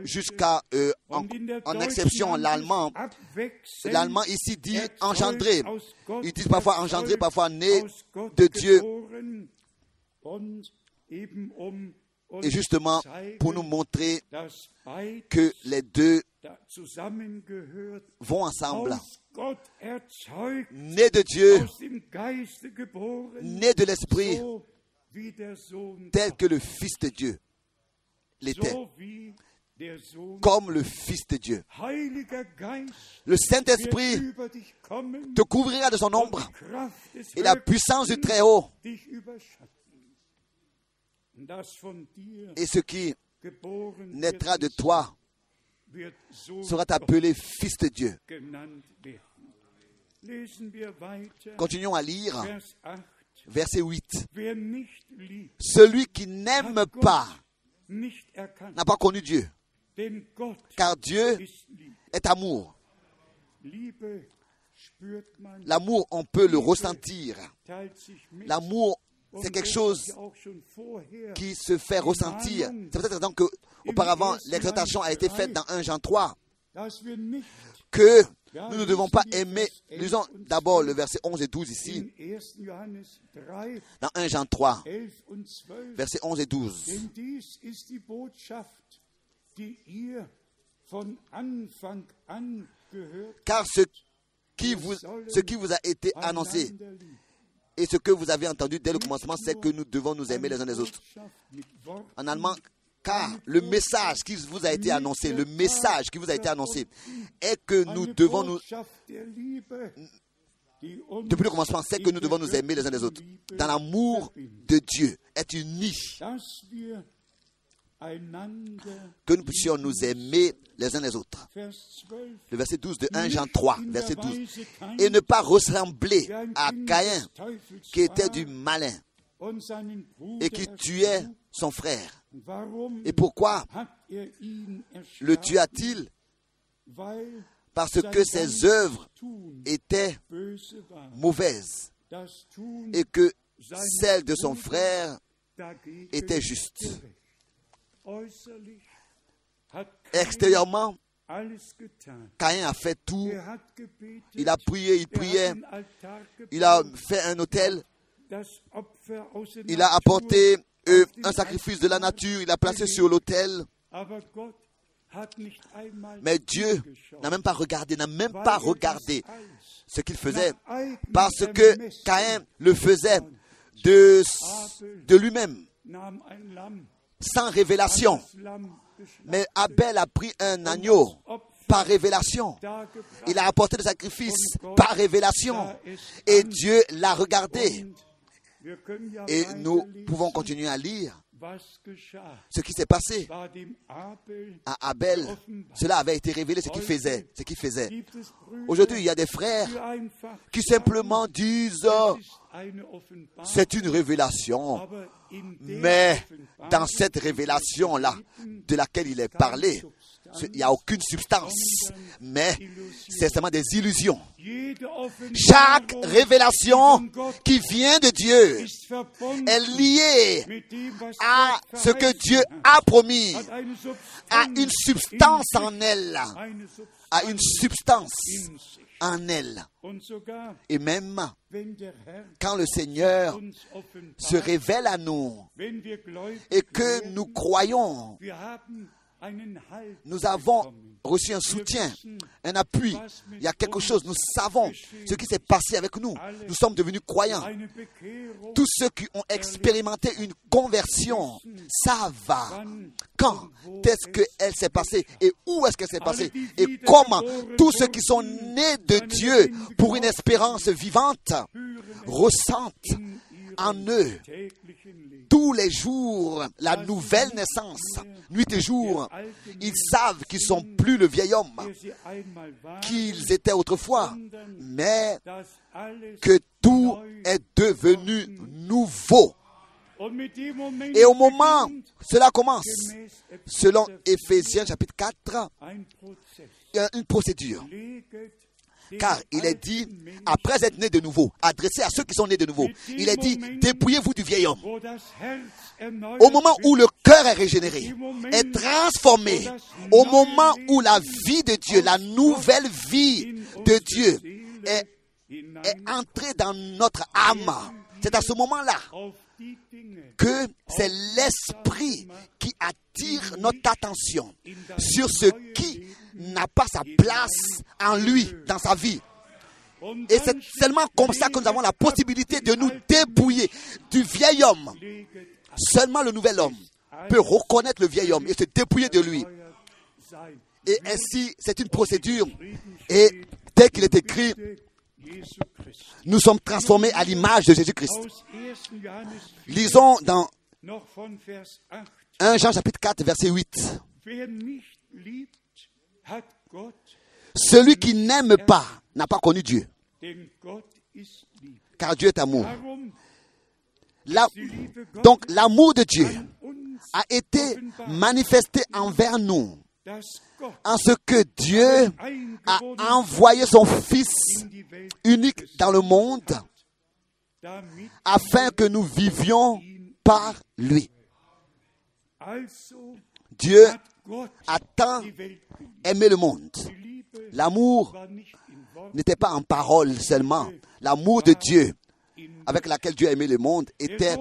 jusqu'à euh, en, en exception l'allemand. L'allemand ici dit engendré. Ils disent parfois engendré, parfois né de Dieu. Et justement, pour nous montrer que les deux vont ensemble. Né de Dieu, né de l'Esprit, tel que le Fils de Dieu l'était, comme le Fils de Dieu. Le Saint-Esprit te couvrira de son ombre et la puissance du Très-Haut et ce qui naîtra de toi sera appelé Fils de Dieu. Continuons à lire Vers 8. verset 8. Wer nicht liebt, Celui qui n'aime pas n'a pas connu Dieu, car Dieu est amour. L'amour, on peut le ressentir. L'amour, c'est quelque chose qui se fait ressentir. C'est peut-être donc que auparavant l'exhortation a été faite dans 1 Jean 3 dass wir nicht que nous ne devons pas aimer. Lisons d'abord le verset 11 et 12 ici, in 1. Johannes 3, dans 1 Jean 3, 11 und 12. versets 11 et 12. Denn dies ist die Botschaft, die ihr von Anfang an gehört Car ce qui vous, ce qui vous a été annoncé. Et ce que vous avez entendu dès le commencement, c'est que nous devons nous aimer les uns les autres. En allemand, car le message qui vous a été annoncé, le message qui vous a été annoncé, est que nous devons nous, depuis le commencement, c'est que nous devons nous aimer les uns les autres. Dans l'amour de Dieu, est unis, que nous puissions nous aimer les uns les autres. Vers 12, Le verset 12 de 1 Jean 3, in der verset 12. Weise Kain, Et ne pas ressembler à Caïn, qui était du malin et qui tuait son frère. Et pourquoi le tua-t-il? Parce que ses œuvres étaient mauvaises et que celles de son frère étaient justes. Extérieurement. Caïn a fait tout. Il a prié, il priait, il a fait un autel, il a apporté euh, un sacrifice de la nature, il a placé sur l'autel. Mais Dieu n'a même pas regardé, n'a même pas er regardé ce qu'il faisait, parce que Caïn le faisait de, de lui-même, sans révélation. Mais Abel a pris un agneau par révélation. Il a apporté le sacrifice par révélation. Et Dieu l'a regardé. Et nous pouvons continuer à lire ce qui s'est passé à Abel. Cela avait été révélé, ce qu'il faisait. Ce qu'il faisait. Aujourd'hui, il y a des frères qui simplement disent c'est une révélation. Mais dans cette révélation-là, de laquelle il est parlé, il n'y a aucune substance, mais c'est seulement des illusions. Chaque révélation qui vient de Dieu est liée à ce que Dieu a promis, à une substance en elle, à une substance. En elle. Et même quand le Seigneur se révèle à nous et que nous croyons, nous avons reçu un soutien, un appui. Il y a quelque chose, nous savons ce qui s'est passé avec nous. Nous sommes devenus croyants. Tous ceux qui ont expérimenté une conversion savent quand est-ce qu'elle s'est passée et où est-ce qu'elle s'est passée et comment tous ceux qui sont nés de Dieu pour une espérance vivante ressentent en eux tous les jours la nouvelle naissance, nuit et jour. Ils savent qu'ils sont plus le vieil homme qu'ils étaient autrefois, mais que tout est devenu nouveau. Et au moment, cela commence, selon Éphésiens chapitre 4, ein Prozess. il y a une procédure. Car il est dit, après être né de nouveau, adressé à ceux qui sont nés de nouveau, il est dit, dépouillez-vous du vieil homme. Au moment où le cœur est régénéré, est transformé, au moment où la vie de Dieu, la nouvelle vie de Dieu est, est entrée dans notre âme, c'est à ce moment-là que c'est l'esprit qui attire notre attention sur ce qui n'a pas sa place en lui, dans sa vie. Et c'est seulement comme ça que nous avons la possibilité de nous dépouiller du vieil homme. Seulement le nouvel homme peut reconnaître le vieil homme et se dépouiller de lui. Et ainsi, c'est une procédure. Et tel qu'il est écrit, nous sommes transformés à l'image de Jésus-Christ. Aus 1. Johannes 4, Lisons dans noch von Vers 8. 1 Jean chapitre 4, verset 8. Celui qui n'aime pas n'a pas connu Dieu, car Dieu est amour. La- donc l'amour de Dieu a été manifesté envers nous en ce que Dieu a envoyé son Fils unique dans le monde afin que nous vivions par lui. Dieu a tant aimé le monde. L'amour n'était pas en parole seulement. L'amour de Dieu avec laquelle Dieu a aimé le monde était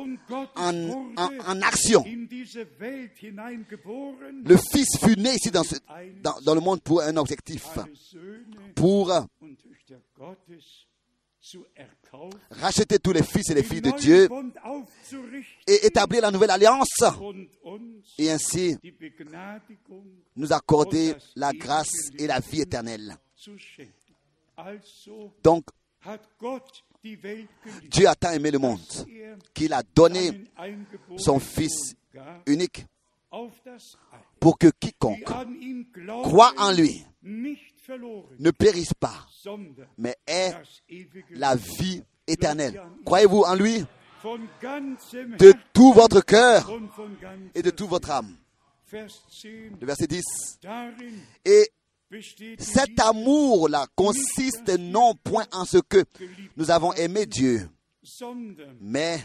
en, action. Le Fils fut né ici dans, dans- le monde pour un objectif, pour racheter tous les fils et les filles de Dieu et établir la nouvelle alliance. Et ainsi nous accorder la grâce et la vie éternelle. Donc Dieu a tant aimé le monde er qu'il a donné son Fils unique pour que quiconque croit en lui ne périsse pas, mais ait la vie éternelle. Croyez-vous en lui? De tout votre cœur et de toute votre âme. Vers 10, Le verset 10. darin Et cet amour-là consiste non point en ce que nous avons aimé Dieu, mais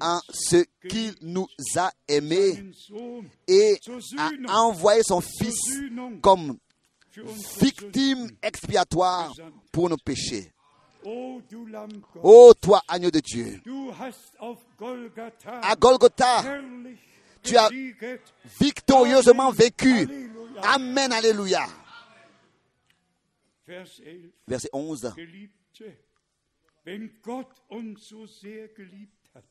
en ce qu'il nous a aimés et a envoyé son Fils comme victime expiatoire pour nos péchés. O du Lamm Gottes, Ô toi, agneau de Dieu, à Golgotha, tu as victorieusement vécu. Amen, Alléluia. Vers 11. Verset 11. Geliebte, wenn Gott uns so sehr geliebt hat,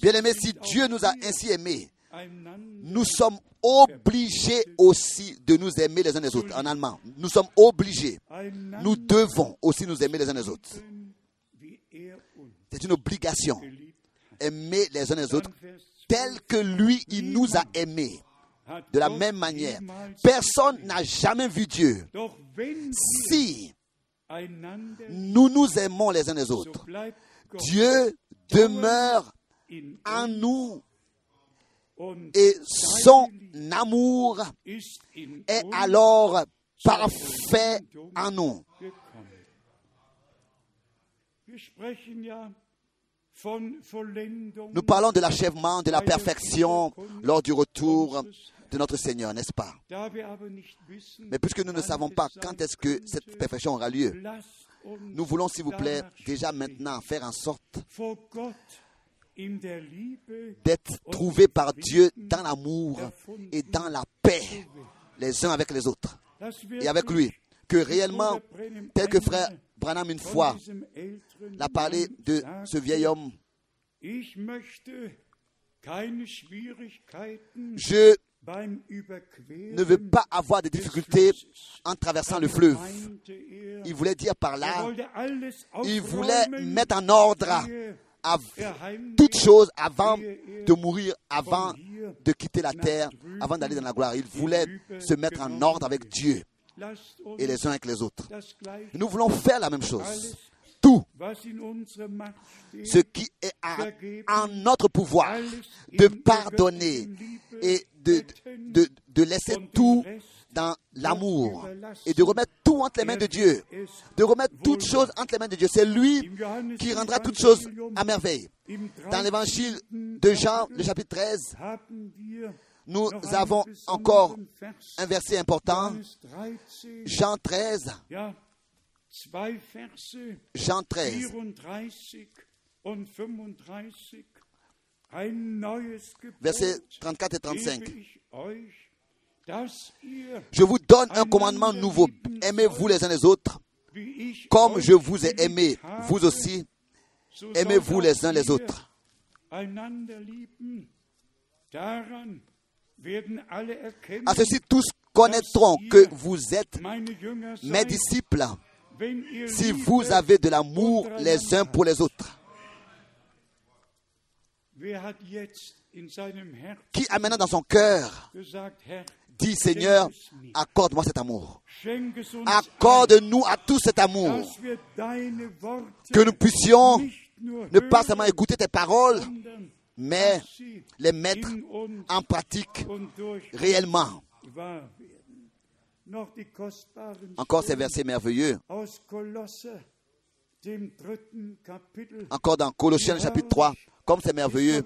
Bien-aimés, si Dieu nous a ainsi aimés, nous sommes obligés aussi de nous aimer les uns les autres. En allemand, nous sommes obligés. Nous devons aussi nous aimer les uns les autres. C'est une obligation. Aimer les uns les autres hat. Vers 12 tel que lui, il nous a aimés. De la même manière, personne n'a jamais vu Dieu. Si nous nous aimons les uns les autres, Dieu demeure in en nous et son amour est alors parfait en nous. Nous parlons de l'achèvement, de la perfection lors du retour de notre Seigneur, n'est-ce pas? Mais puisque nous ne savons pas quand est-ce que cette perfection aura lieu, nous voulons, s'il vous plaît, déjà maintenant faire en sorte d'être trouvés par Dieu dans l'amour et dans la paix les uns avec les autres. Et avec lui. Que réellement, tel que frère Branham une fois l'a parlé de ce vieil homme, je ne veux pas avoir de difficultés en traversant le fleuve. er, Il voulait dire par er là, il voulait mettre en ordre toutes choses avant de mourir, avant de quitter la terre, avant d'aller dans la gloire. Il voulait se mettre en ordre avec Dieu et les uns avec les autres. Nous voulons faire la même chose. Tout ce qui est en, notre pouvoir de pardonner et de, de, de laisser tout dans l'amour et de remettre tout entre les mains de Dieu. De remettre toutes choses entre les mains de Dieu. C'est lui qui rendra toutes choses à merveille. Dans l'évangile de Jean, le chapitre 13, haben wir nous avons encore un verset important. Johannes 13, Jean 13, ja, zwei Verse, Jean 13, 34 und 35, ein neues Gebot versets 34 et 35. Je vous donne un commandement nouveau. Aimez-vous les uns les autres. Comme je vous ai aimé, vous aussi, aimez-vous les uns les autres. À ceci, tous connaîtront que vous êtes mes disciples si vous avez de l'amour les uns pour les autres. Qui a maintenant dans son cœur dit Seigneur, accorde-moi cet amour. Accorde-nous à tous cet amour. Que nous puissions ne pas seulement écouter tes paroles, mais les mettre en pratique réellement. Encore ces versets merveilleux. Encore dans Colossiens chapitre 3. Comme c'est merveilleux.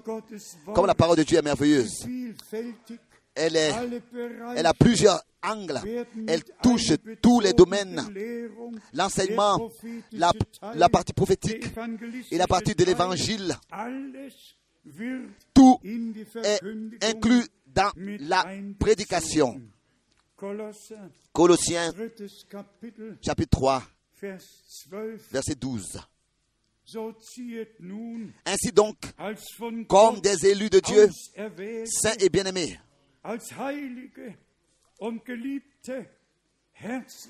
Comme la parole de Dieu est merveilleuse. Elle, est, elle a plusieurs angles. Elle touche tous les domaines. L'enseignement, la, la partie prophétique et la partie de l'évangile. Tout est inclus dans la prédication. Colossiens chapitre 3, Vers 12. verset 12. So ziehet nun Ainsi donc, comme des élus de Dieu, saints et bien-aimés,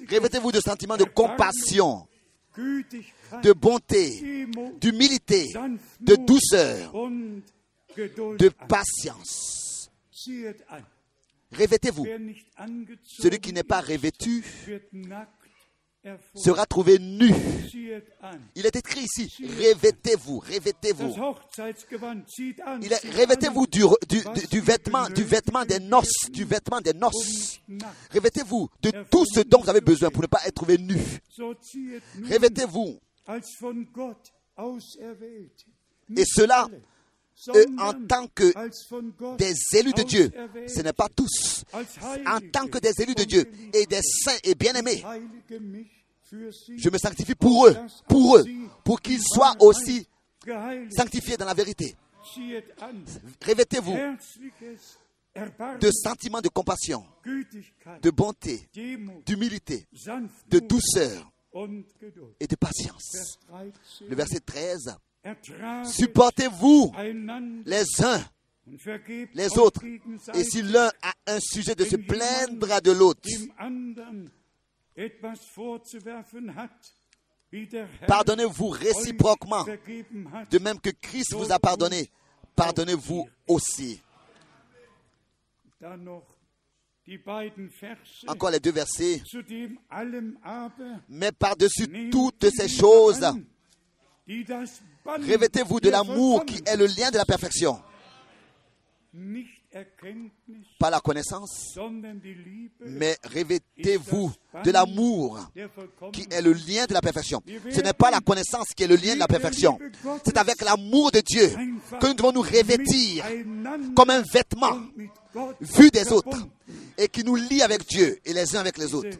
revêtez-vous de sentiments de compassion, de bonté, d'humilité, de douceur, de patience. Revêtez-vous. Angezogen Celui qui n'est pas revêtu. Sera trouvé nu. Il est écrit ici, revêtez-vous, revêtez-vous. Il est, revêtez-vous du, du, du- du vêtement, du vêtement des noces, du vêtement des noces. Revêtez-vous de tout ce dont vous avez besoin pour ne pas être trouvé nu. Revêtez-vous. Et cela, euh, en tant que des élus de Dieu, ce n'est pas tous. En tant que des élus de Dieu et des saints et bien-aimés, je me sanctifie pour eux, pour eux, pour qu'ils soient aussi sanctifiés dans la vérité. Revêtez-vous de sentiments de compassion, de bonté, d'humilité, de douceur et de patience. Vers 13. Le verset 13. Supportez-vous les uns les autres. Et si l'un a un sujet de se plaindre de l'autre, pardonnez-vous réciproquement, de même que Christ vous a pardonné. Pardonnez-vous aussi. Encore les deux versets. Mais par-dessus toutes ces choses, revêtez-vous de l'amour qui est le lien de la perfection. Pas la connaissance, mais revêtez-vous de l'amour qui est le lien de la perfection. Ce n'est pas la connaissance qui est le lien de la perfection. C'est avec l'amour de Dieu que nous devons nous revêtir comme un vêtement vu des autres et qui nous lie avec Dieu et les uns avec les autres.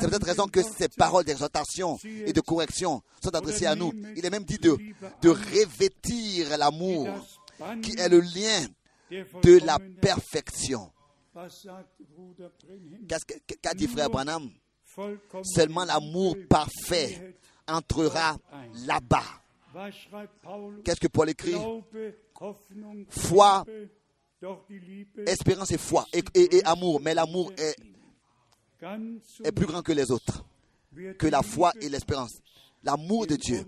C'est peut-être raison que ces paroles d'exhortation et de correction sont adressées à nous. Il est même dit de, de revêtir l'amour qui est le lien de la perfection. Qu'a dit frère Branham? Seulement l'amour parfait entrera là-bas. Qu'est-ce que Paul écrit? Foi, Espérance et foi et, et- et amour. Mais l'amour est, est plus grand que les autres, que la foi et l'espérance. L'amour de Dieu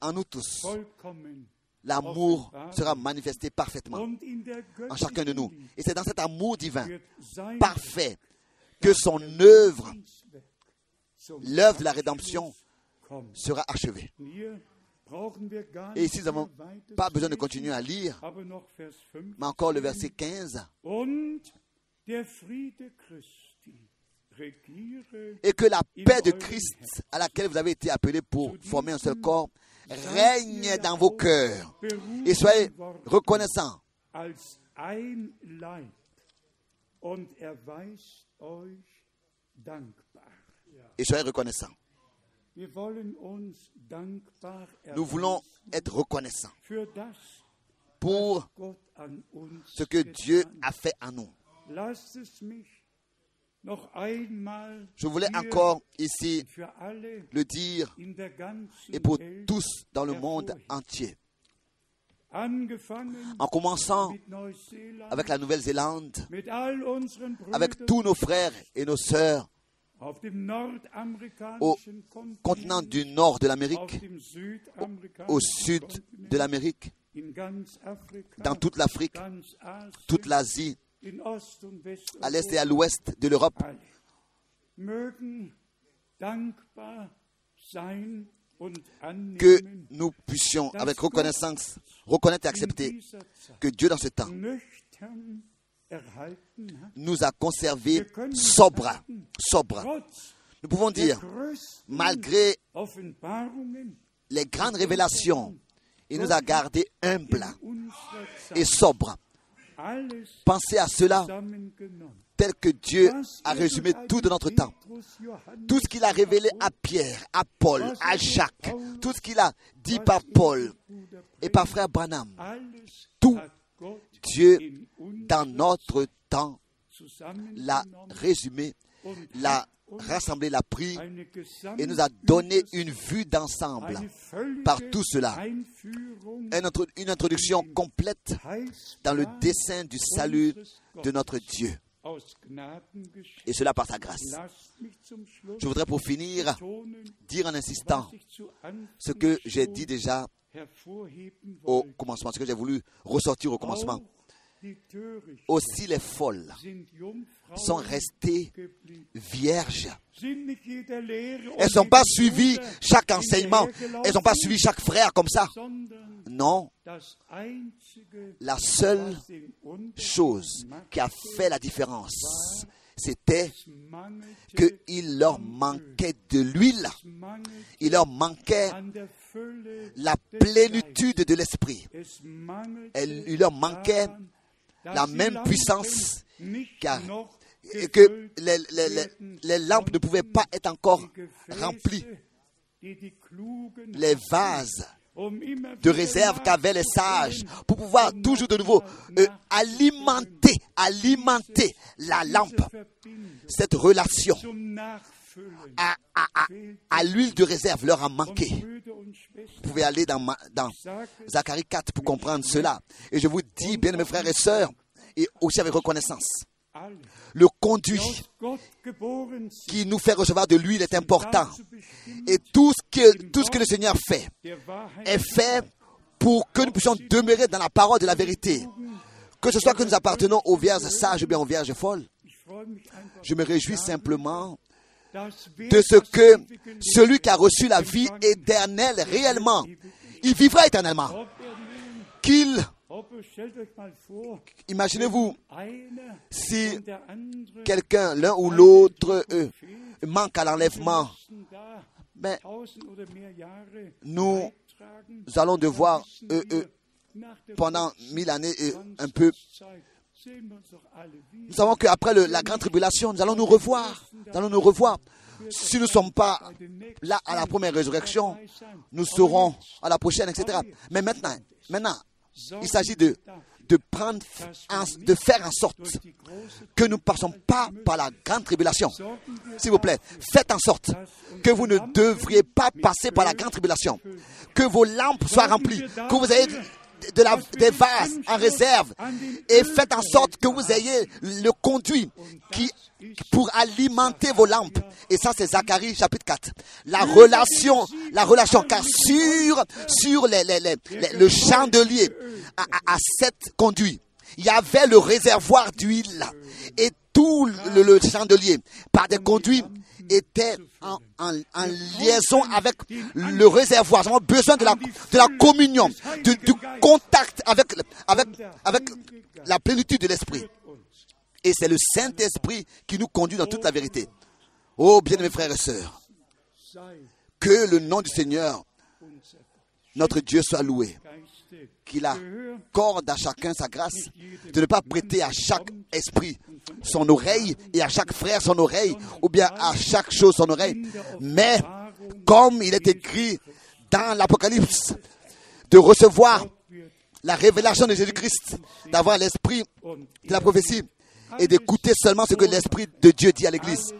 en nous tous. L'amour sera manifesté parfaitement en chacun de nous. Et c'est dans cet amour divin, parfait, que son œuvre, l'œuvre de la rédemption, sera achevée. Et ici, nous n'avons pas besoin de continuer à lire, aber noch Vers 5. mais encore le verset 15. Et que la paix de Christ, à laquelle vous avez été appelés pour former un seul corps, règne dans vos cœurs. Et soyez reconnaissants et soyez reconnaissants. Nous voulons être reconnaissants pour ce que Dieu a fait en nous. Je voulais encore ici le dire et pour tous dans le monde entier. En commençant avec la Nouvelle-Zélande, avec tous nos frères et nos sœurs au continent du nord de l'Amérique, au sud de l'Amérique, dans toute l'Afrique, toute l'Asie, à l'est et à l'ouest de l'Europe. Que nous puissions, avec reconnaissance, reconnaître et accepter que Dieu, dans ce temps, nous a conservés sobres. sobres. Nous pouvons dire, malgré les grandes révélations, il nous a gardés humbles et sobres. Pensez à cela tel que Dieu a résumé tout de notre temps. Tout ce qu'il a révélé à Pierre, à Paul, à Jacques, tout ce qu'il a dit par Paul et par frère Branham, tout Dieu, dans notre temps, l'a résumé, l'a rassemblé, l'a pris et nous a donné une vue d'ensemble par tout cela. Une intro- une introduction complète dans le dessein du salut de notre Dieu. Et cela par sa grâce. Je voudrais pour finir dire en insistant ce que j'ai dit déjà au commencement, ce que j'ai voulu ressortir au commencement. Aussi les folles sont restées vierges. Elles jedem pas Bruder chaque enseignement. Elles n'ont pas suivi chaque frère comme ça. Non, la seule chose qui a fait la différence, c'était qu'il leur manquait de l'huile. Il leur manquait la plénitude de l'esprit. Il leur manquait la même puissance car- que les, les- les- werden les lampes ne pouvaient pas être encore remplies. Les vases de réserve qu'avaient les sages pour pouvoir toujours de nouveau euh, alimenter, alimenter la lampe, cette relation. À, l'huile de réserve leur a manqué. Vous pouvez aller dans, Zacharie 4 pour comprendre cela. Et je vous dis, bien mes frères et sœurs, et aussi avec reconnaissance, le conduit qui nous fait recevoir de l'huile est important. Et tout ce que, tout ce que le Seigneur fait est fait pour que nous puissions demeurer dans la parole de la vérité. Que ce soit que nous appartenons aux vierges sages ou bien aux vierges folles, je me réjouis simplement de ce que celui qui a reçu la vie éternelle réellement, il vivra éternellement. Er Qu'il, imaginez-vous, si quelqu'un, l'un ou l'autre, euh, manque à l'enlèvement, mais Jahre nous allons devoir, euh, euh, pendant mille années, un peu, Nous savons qu'après la grande tribulation, nous allons nous revoir. Nous allons nous revoir. Si nous ne sommes pas là à la première résurrection, nous serons à la prochaine, etc. Mais maintenant, maintenant, il s'agit de, de prendre, en- de faire en sorte que nous ne passons pas par la grande tribulation. S'il vous plaît, faites en sorte que vous ne devriez pas passer par la grande tribulation. Que vos lampes soient remplies. Que vous ayez de la, des vases en réserve. Et faites en sorte que vous ayez le conduit qui, pour alimenter vos lampes. Et ça, c'est Zacharie chapitre 4. La relation, la relation, car sur, sur les, les- les- le chandelier à, à, à cette conduit, il y avait le réservoir d'huile et tout le chandelier par des conduits était en, en- en liaison avec le réservoir. Nous avons besoin de la, de la communion, du, du contact avec, avec, avec la plénitude de l'esprit. Et c'est le Saint-Esprit qui nous conduit dans toute la vérité. Oh, bien mes frères et sœurs, que le nom du Seigneur, notre Dieu, soit loué. Qu'il accorde à chacun sa grâce, de ne pas prêter à chaque esprit son oreille et à chaque frère son oreille, ou bien à chaque chose son oreille, mais comme il est écrit dans l'Apocalypse, de recevoir la révélation de Jésus-Christ, d'avoir l'esprit de la prophétie et d'écouter seulement ce que l'Esprit de Dieu dit à l'Église.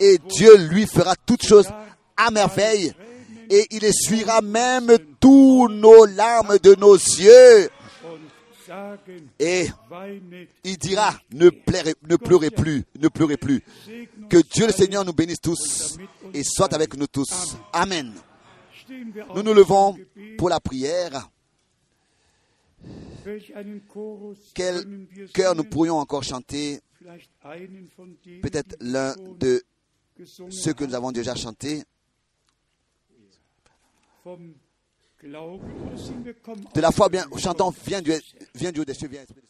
Et Dieu lui fera toutes choses à merveille et il essuiera même tous nos larmes de nos yeux. Et il dira, ne, pleurez, plus, ne pleurez plus. Que Dieu le. Seigneur nous bénisse tous et soit avec nous tous. Amen. Nous nous levons pour la prière. Quel cœur nous pourrions encore chanter Peut-être l'un de ceux que nous avons déjà chantés? De la foi, bien, komm. viens Dieu, viens Dieu des cieux, viens Esprit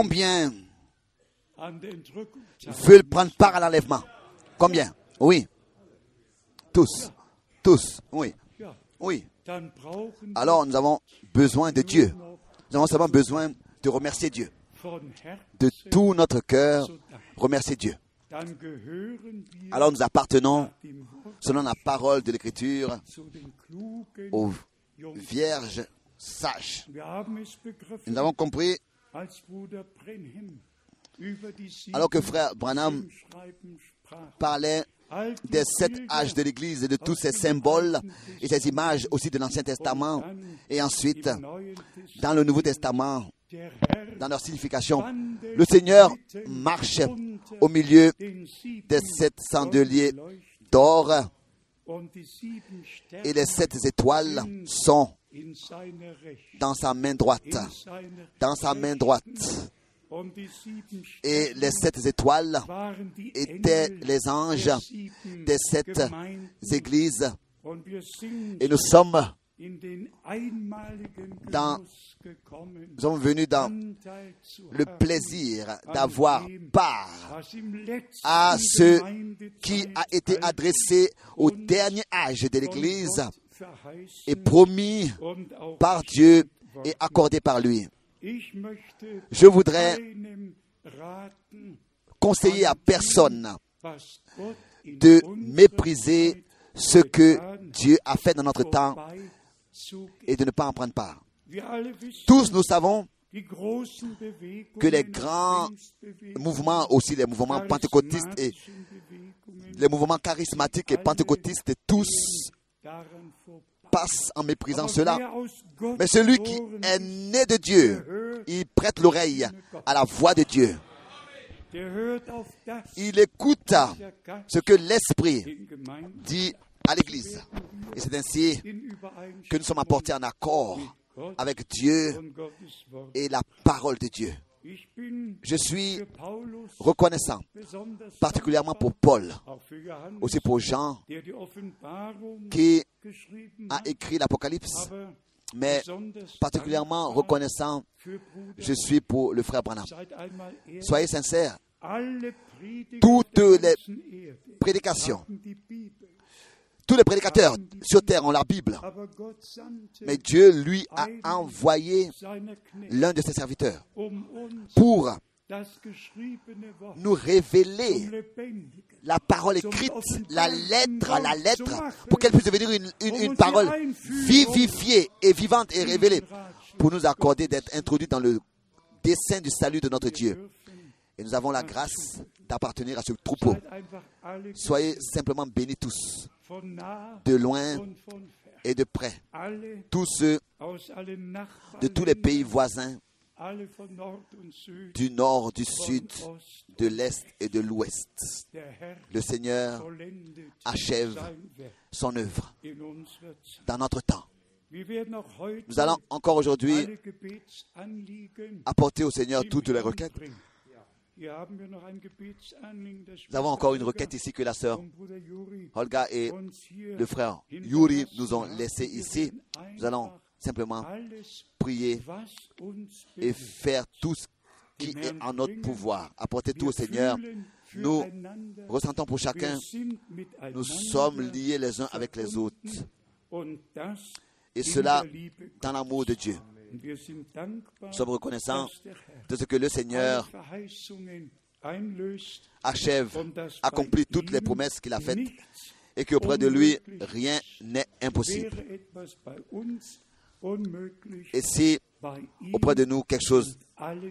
Combien veulent prendre part à l'enlèvement? Combien? Oui. Tous. Tous. Oui. Oui. alors nous avons besoin de Dieu. Nous avons seulement besoin de remercier Dieu. De tout notre cœur, remercier Dieu. Alors nous appartenons, selon la parole de l'Écriture, aux vierges sages. Nous avons compris, alors que frère Branham parlait des sept âges de l'Église et de tous ces symboles et ces images aussi de l'Ancien Testament et ensuite dans le Nouveau Testament, dans leur signification. Le Seigneur marche au milieu des sept chandeliers d'or et les sept étoiles sont dans sa main droite. Dans sa main droite. sieben Et les sept étoiles étaient les anges. Und wir sind Et nous sommes, Dans- nous sommes venus dans le plaisir d'avoir part à ce qui a été adressé au dernier âge de l'Église Et promis par Dieu et accordé par lui. Je voudrais conseiller à personne de mépriser ce que Dieu a fait dans notre temps et de ne pas en prendre part. Tous nous savons que les grands mouvements, aussi les mouvements pentecôtistes et les mouvements charismatiques et pentecôtistes, tous passent en méprisant cela. Mais celui qui est né de Dieu, il prête l'oreille à la voix de Dieu. Il écoute ce que l'Esprit dit à l'Église. Et c'est ainsi que nous sommes apportés en accord avec Dieu et la parole de Dieu. Je suis reconnaissant, particulièrement pour Paul, aussi pour Jean, qui a écrit l'Apocalypse, mais particulièrement reconnaissant, je suis pour le frère Branham. Soyez sincères, toutes les prédications, tous les prédicateurs sur terre ont la Bible, mais Dieu lui a envoyé l'un de ses serviteurs pour nous révéler la parole écrite, la lettre, la lettre, pour qu'elle puisse devenir une, une- parole vivifiée et vivante et révélée, pour nous accorder d'être introduits dans le dessein du salut de notre Dieu. Et nous avons la grâce d'appartenir à ce troupeau. Soyez simplement bénis tous, de loin et de près. Tous ceux de tous les pays voisins, du nord, du sud, de l'est et de l'ouest. Le Seigneur achève son œuvre dans notre temps. Nous allons encore aujourd'hui apporter au Seigneur toutes les requêtes. Nous avons encore une requête ici que la sœur und Bruder Juri Olga et le frère Yuri nous ont laissé ici. Nous allons simplement prier et faire tout ce qui est en notre pouvoir. Apporter tout au Seigneur. Nous ressentons pour chacun. Nous sommes liés les uns avec les autres. Et cela dans l'amour de Dieu. Nous sommes reconnaissants de ce que le Seigneur achève, accomplit toutes les promesses qu'il a faites et qu'auprès de lui, rien n'est impossible. Et si auprès de nous quelque chose,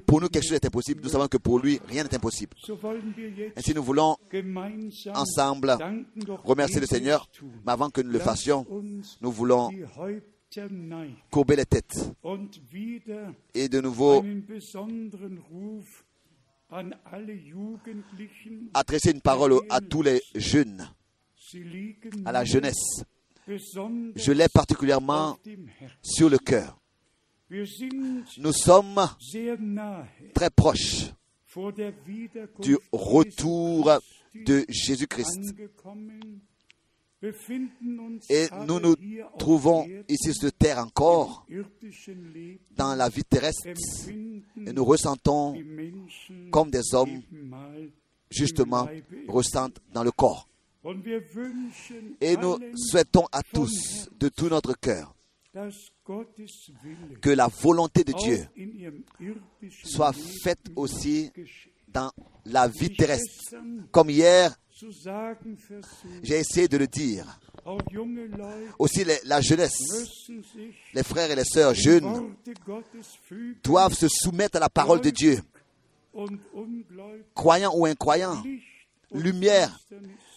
pour nous quelque chose est impossible, nous savons que pour lui, rien n'est impossible. Ainsi, nous voulons ensemble remercier le Seigneur, mais avant que nous le fassions, nous voulons courber und wieder et de nouveau adresser une parole à tous les jeunes, à la jeunesse. Je l'ai particulièrement sur le cœur. Nous sommes très proches du retour de Jésus-Christ. Et nous nous trouvons ici sur terre encore dans la vie terrestre et nous ressentons comme des hommes justement ressentent dans le corps. Et nous souhaitons à tous de tout notre cœur que la volonté de Dieu soit faite aussi dans la vie terrestre. Comme hier, j'ai essayé de le dire. Aussi les- la jeunesse, les frères et les sœurs jeunes doivent se soumettre à la parole de Dieu, croyants ou incroyants. Lumière.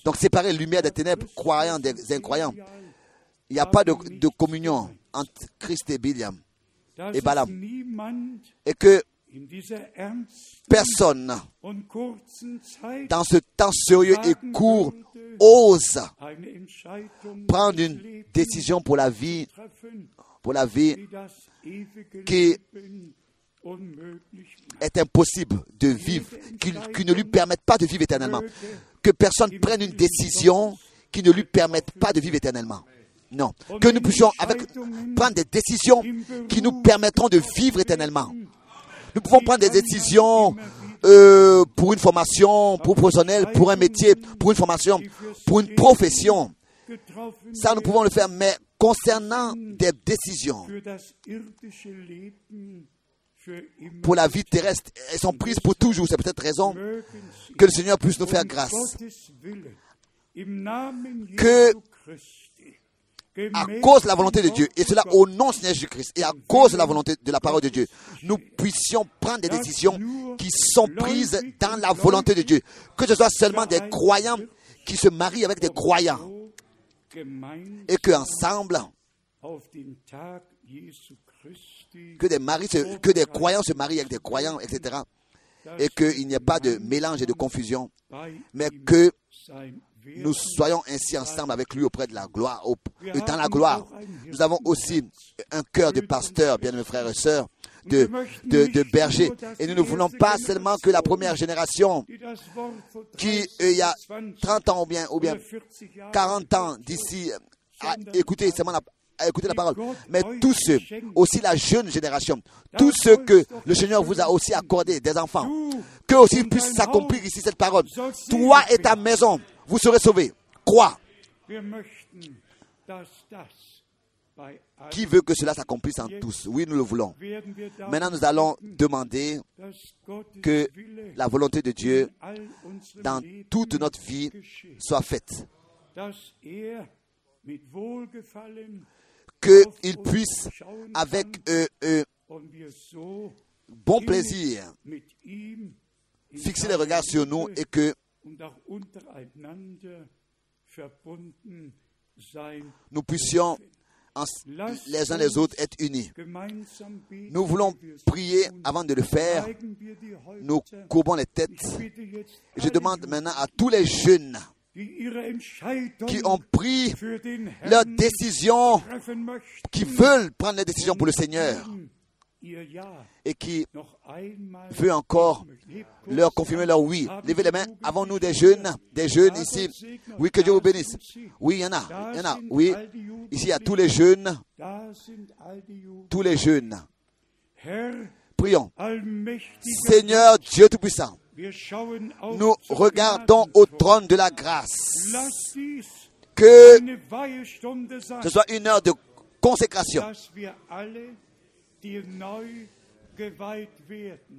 Donc séparer lumière des ténèbres, croyants des incroyants. Il n'y a pas de, de communion entre Christ et Biliam. Et Balaam. Et que personne dans ce temps sérieux et court ose prendre une décision pour la vie, pour la vie qui est impossible de vivre, qui, qui ne lui permettent pas de vivre éternellement. Que personne prenne une décision qui ne lui permette pas de vivre éternellement. Non. Que nous puissions avec, prendre des décisions qui nous permettront de vivre éternellement. Nous pouvons prendre des décisions euh, pour une formation, pour professionnel, pour un métier, pour une formation, pour une profession. Ça, nous pouvons le faire, mais concernant des décisions pour la vie terrestre, elles sont prises pour toujours. C'est peut-être raison que le Seigneur puisse nous faire grâce. Que à cause de la volonté de Dieu, et cela au nom Seigneur Jésus-Christ, et à cause de la volonté de la parole de Dieu, nous puissions prendre des décisions qui sont prises dans la volonté de Dieu. Que ce soit seulement des croyants qui se marient avec des croyants, et que ensemble, auf den Tag Jesu Christi que des, maris se- que des croyants se marient avec des croyants, etc. Et qu'il n'y ait pas de mélange et de confusion, mais que. Nous soyons ainsi ensemble avec lui auprès de la gloire, et dans la gloire. Nous avons aussi un cœur de pasteur, bien mes frères et sœurs, de, de, berger. Et nous ne voulons pas seulement que la première génération, qui 30, euh, il y a 20 30 ans ou bien, ou bien oder 40 Jahren 40 ans d'ici, à écouter seulement la, à écouter la parole, mais tous ceux, aussi la jeune génération, tous ceux que le Seigneur vous a aussi accordé, des enfants, que aussi puisse s'accomplir ici cette parole. Toi et ta maison, vous serez sauvés. Crois. Qui veut que cela s'accomplisse en tous? Oui, nous le voulons. Maintenant, nous allons demander que la volonté de Dieu dans toute notre vie soit faite. Dass er mit Wohlgefallen Qu'il puisse, avec euh, euh, bon plaisir, fixer les regards sur nous et que nous puissions en- les uns les autres être unis. Nous voulons prier avant de le faire. Nous courbons les têtes. Je demande maintenant à tous les jeunes qui ont pris leurs décisions, qui veulent prendre les décisions pour le Seigneur et qui veut encore leur confirmer leur oui. Levez les mains. Avons-nous des jeunes, des jeunes ici? Oui, que Dieu vous bénisse. Oui, il y en a. Il y en a. Oui. Ici, il y a tous les jeunes, tous les jeunes. Prions. Seigneur Dieu Tout-Puissant, nous regardons au trône de la grâce. Que ce soit une heure de consécration.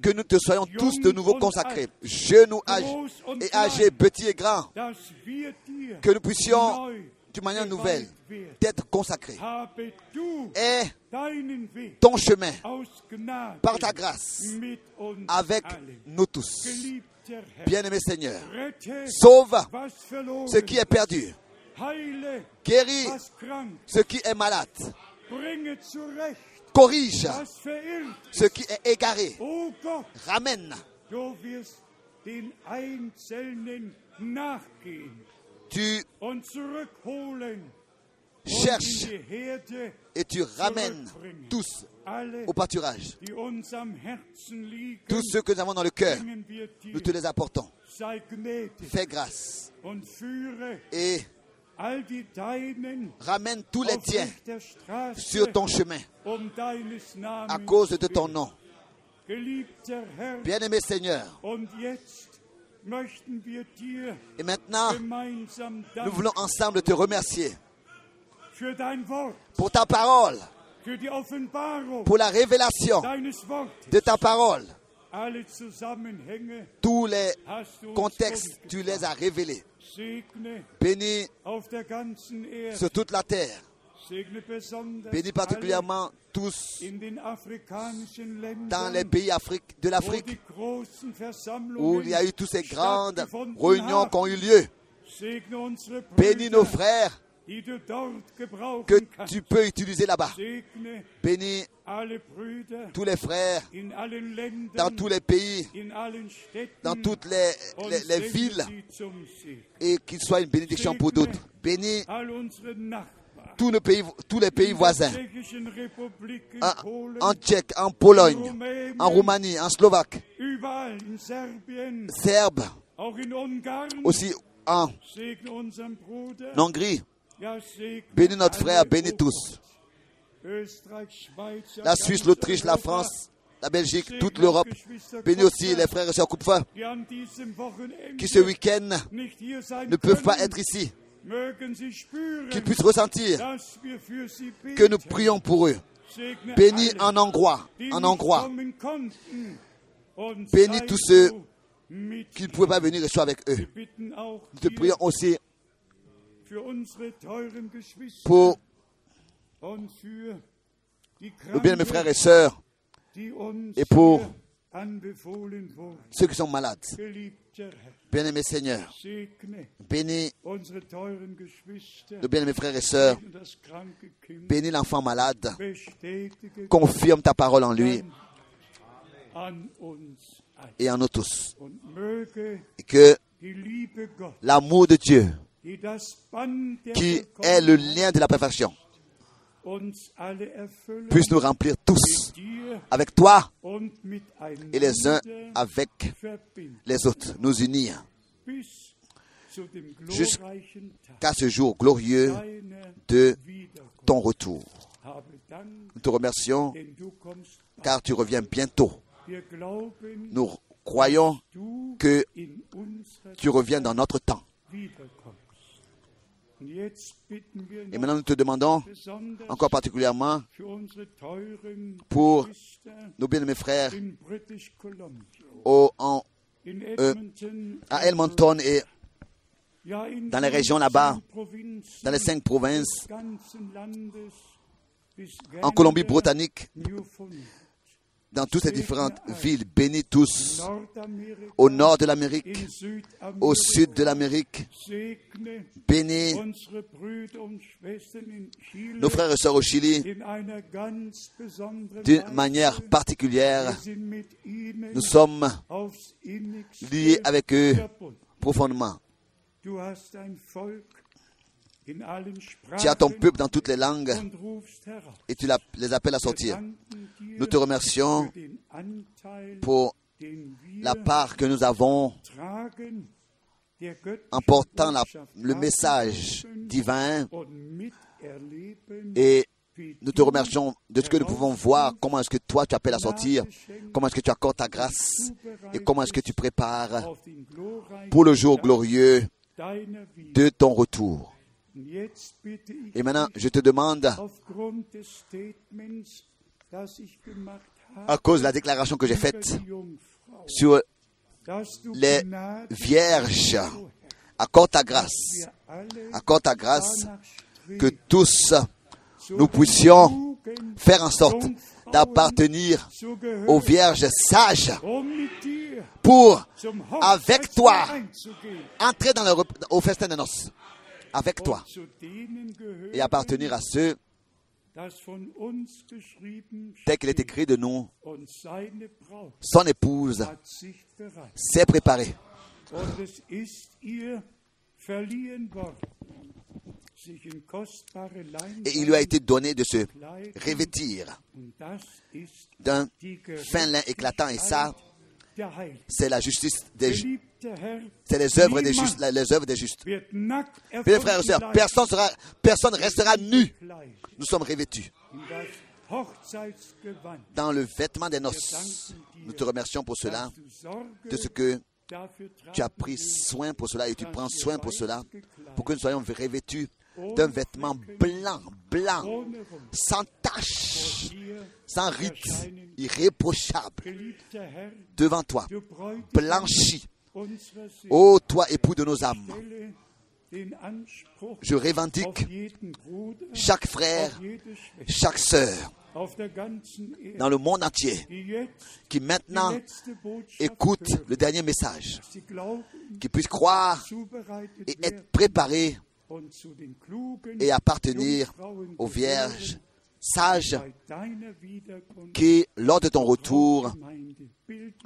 Que nous te soyons tous de nouveau consacrés, genoux et âgés, petits et grands. Que nous puissions, d'une manière nouvelle, d'être du Et ton chemin, par ta grâce, avec nous tous. Bien-aimé Seigneur, sauve ce qui est perdu, guéris ce qui est malade, corrige ce qui est égaré, ramène. Tu cherches et tu ramènes tous au pâturage. Tous ceux que nous avons dans le cœur, nous te les apportons. Fais grâce et ramène tous les tiens sur ton chemin um à cause de ton nom. Bien-aimé Seigneur, et maintenant, nous voulons ensemble te remercier pour ta parole, pour la révélation de ta parole. Tous les contextes, tu les as révélés. Bénis sur toute la terre. Bénis particulièrement tous dans les pays de l'Afrique où il y a eu toutes ces grandes réunions qui ont eu lieu. Bénis nos frères que tu peux utiliser là-bas. Bénis tous les frères dans tous les pays, dans toutes les, les- villes et qu'ils soient une bénédiction pour d'autres. Bénis Tous, nos pays, tous les pays voisins, en, Polen, en Tchèque, en Pologne, en Roumanie, en Slovaque, Serbe, aussi en. Hongrie. Bénis notre frère, bénis tous. La Suisse, l'Autriche, la France, la Belgique, toute l'Europe. Bénis aussi les frères et sœurs Wochenende qui ce week-end ne peuvent pas être ici, qu'ils puissent ressentir que nous prions pour eux. Bénis en Hongrois, en Hongrois, Bénis tous ceux qui ne pouvaient pas venir et soient avec eux. Nous te prions aussi pour nos bien mes frères et sœurs, et pour. Ceux qui sont malades. Bien-aimés Seigneur, bénis nos bien-aimés frères et sœurs, bénis l'enfant malade, confirme ta parole en lui. Et en nous tous. Et que l'amour de Dieu, qui est le lien de la perfection, puisse nous remplir tous avec toi et les uns avec les autres, nous unir Jusqu'à ce jour glorieux de ton retour. Nous te remercions car tu reviens bientôt. Nous croyons que tu reviens dans notre temps. Et maintenant, nous te demandons encore particulièrement Pour nos bien-aimés frères au- en- euh, à Edmonton et dans les régions là-bas, dans les cinq provinces, en Colombie-Britannique, dans toutes ces différentes villes. Bénis tous au nord de l'Amérique, au sud de l'Amérique. Bénis nos frères et sœurs au Chili d'une manière particulière. Nous sommes liés avec eux profondément. Tu as ton peuple dans toutes les langues et tu les appelles à sortir. Nous te remercions pour la part que nous avons en portant la- le message divin et nous te remercions de ce que nous pouvons voir, comment est-ce que toi tu appelles à sortir, comment est-ce que tu accordes ta grâce et comment est-ce que tu prépares pour le jour glorieux de ton retour. Et maintenant, je te demande, à cause de la déclaration que j'ai faite sur les vierges, accorde ta grâce, accorde ta grâce, que tous nous puissions faire en sorte d'appartenir aux vierges sages um pour, avec toi, entrer dans le, au festin de noces, avec toi, et appartenir à ceux, tel qu'il est écrit de nous, son épouse s'est préparée. Et il lui a été donné de se revêtir d'un fin lin éclatant, et ça. C'est la justice des ju- Geliebter Herr, c'est les œuvres des justes, les œuvres des justes. frères et sœurs, personne sera, personne restera nu. Nous sommes revêtus dans le vêtement des noces. Nous te remercions pour cela, de ce que tu as pris soin pour cela et tu prends soin pour cela, pour que nous soyons revêtus d'un vêtement blanc, blanc, sans tache, sans rite, irréprochable, devant toi, blanchi. Ô toi, époux de nos âmes, je revendique chaque frère, chaque sœur dans le monde entier qui maintenant hören, le dernier message, qui puissent croire et être préparés et appartenir aux vierges sages qui, lors de ton retour,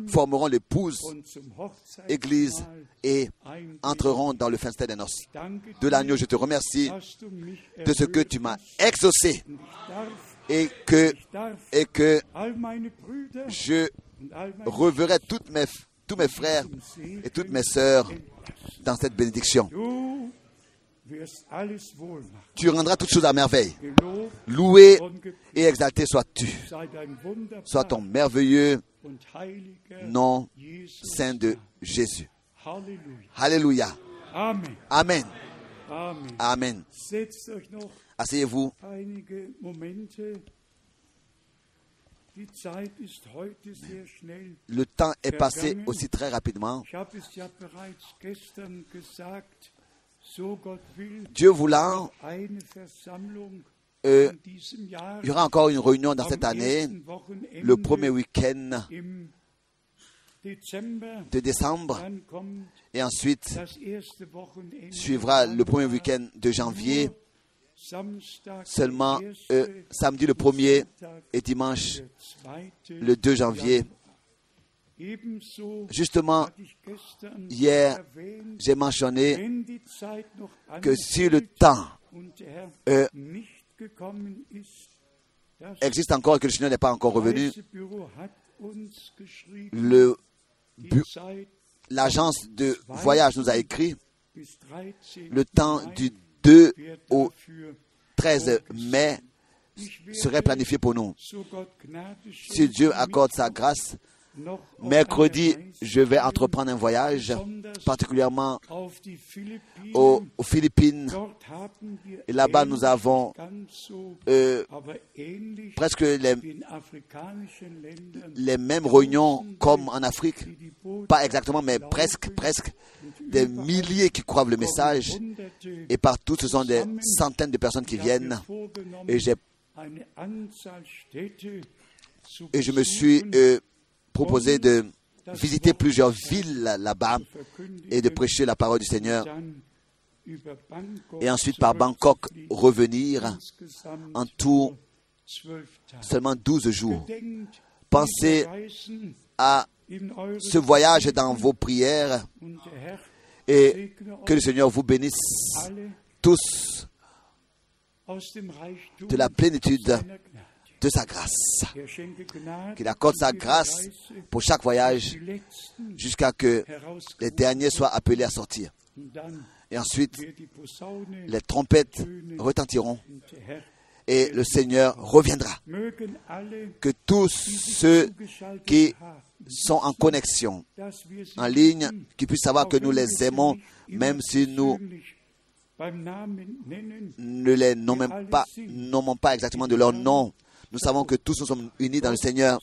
formeront l'épouse, église et entreront dans le festin des noces. De l'agneau, je te remercie de ce que tu m'as exaucé et que, et que je reverrai mes, tous mes frères et toutes mes sœurs dans cette bénédiction. Tu rendras toutes choses à merveille. Loué et exalté sois-tu. Sois ton merveilleux nom saint de Jésus. Alléluia. Amen. Amen. Amen. Asseyez-vous. Le temps est passé aussi très rapidement. Dieu voulant, euh, il y aura encore une réunion dans cette année, le premier week-end de décembre. Et ensuite suivra le premier week-end de janvier. Seulement euh, samedi le 1er Sonntag, et dimanche le 2 janvier. Justement, hier, j'ai mentionné que si le temps euh, existe encore et que le Seigneur n'est pas encore revenu, le l'agence de voyage nous a écrit bis 13. le temps du 2 wird au dafür 13 mai serait planifié pour nous. Si Dieu accorde sa grâce, mercredi, je vais entreprendre un voyage, particulièrement aux, Philippines. Et là-bas, nous avons euh, presque les, mêmes réunions comme en Afrique. Pas exactement, mais presque, presque. Des milliers qui croient le message. Et partout, ce sont des centaines de personnes qui viennent. Et, et je me suis euh, proposé de visiter plusieurs villes là- là-bas et de prêcher la parole du Seigneur. Et ensuite, par Bangkok, revenir en tout seulement 12 jours. Pensez à ce voyage dans vos prières et que le Seigneur vous bénisse tous de la plénitude. De sa grâce. Qu'il accorde sa grâce pour chaque voyage jusqu'à que les derniers soient appelés à sortir. Et ensuite, les trompettes retentiront et le Seigneur reviendra. Que tous ceux qui sont en connexion, en ligne, qu'ils puissent savoir que nous les aimons, même si nous ne les nommons pas, nommons pas exactement de leur nom. Nous savons que tous nous sommes unis dans le Seigneur.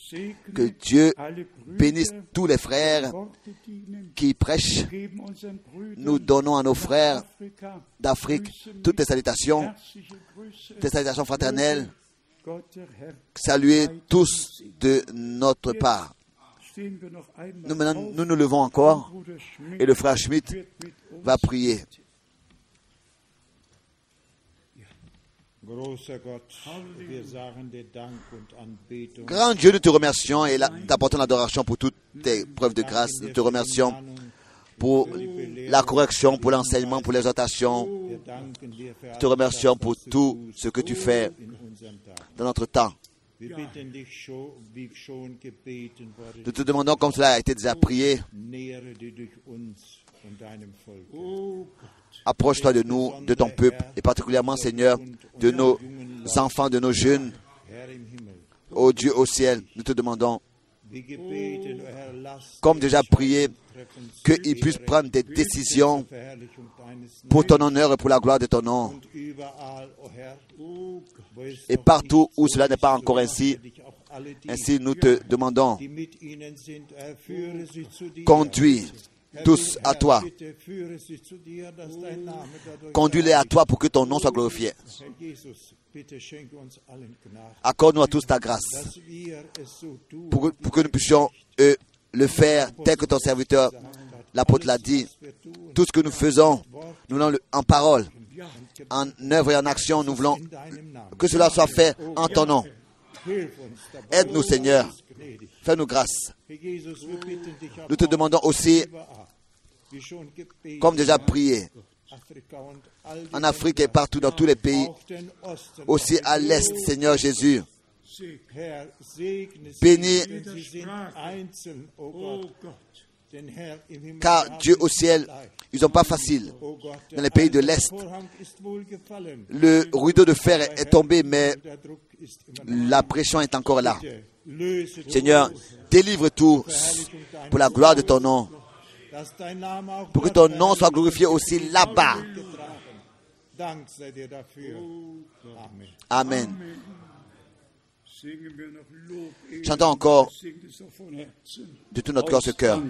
Que Dieu bénisse tous les frères qui prêchent. Nous donnons à nos frères d'Afrique toutes les salutations, des salutations fraternelles. Saluez tous de notre part. Nous, nous nous levons encore et le frère uns va prier. Grand Dieu, nous te remercions et t'apportons l'adoration pour toutes tes preuves de grâce. Nous te remercions pour la correction, pour l'enseignement, pour l'exhortation. Nous te remercions pour tout ce que tu fais dans notre temps. Nous te demandons, comme cela a été déjà prié, approche-toi de nous, de ton peuple, et particulièrement, Seigneur, de nos enfants, de nos jeunes. Ô Dieu au ciel, nous te demandons, comme déjà prié, qu'ils puissent prendre des décisions pour ton honneur et pour la gloire de ton nom. Et partout où cela n'est pas encore ainsi, ainsi nous te demandons, conduis tous à toi. Conduis-les à toi pour que ton nom soit glorifié. Accorde-nous à tous ta grâce pour que, nous puissions euh, le faire tel que ton serviteur, l'apôtre l'a dit. Tout ce que nous faisons, nous le- en parole, en œuvre et en action, nous voulons que cela soit fait en ton nom. Aide-nous, Seigneur. Fais-nous grâce. Nous te demandons aussi, comme déjà prié, en Afrique et partout dans tous les pays, aussi à l'Est, Seigneur Jésus. Bénis- Car Dieu au ciel, ils n'ont pas facile. Dans les pays de l'Est. Le rideau de fer est, tombé, mais la pression est encore là. Seigneur, délivre tous pour la gloire de ton nom, pour que ton nom soit glorifié aussi là-bas. Amen. Chantons encore de tout notre cœur ce cœur.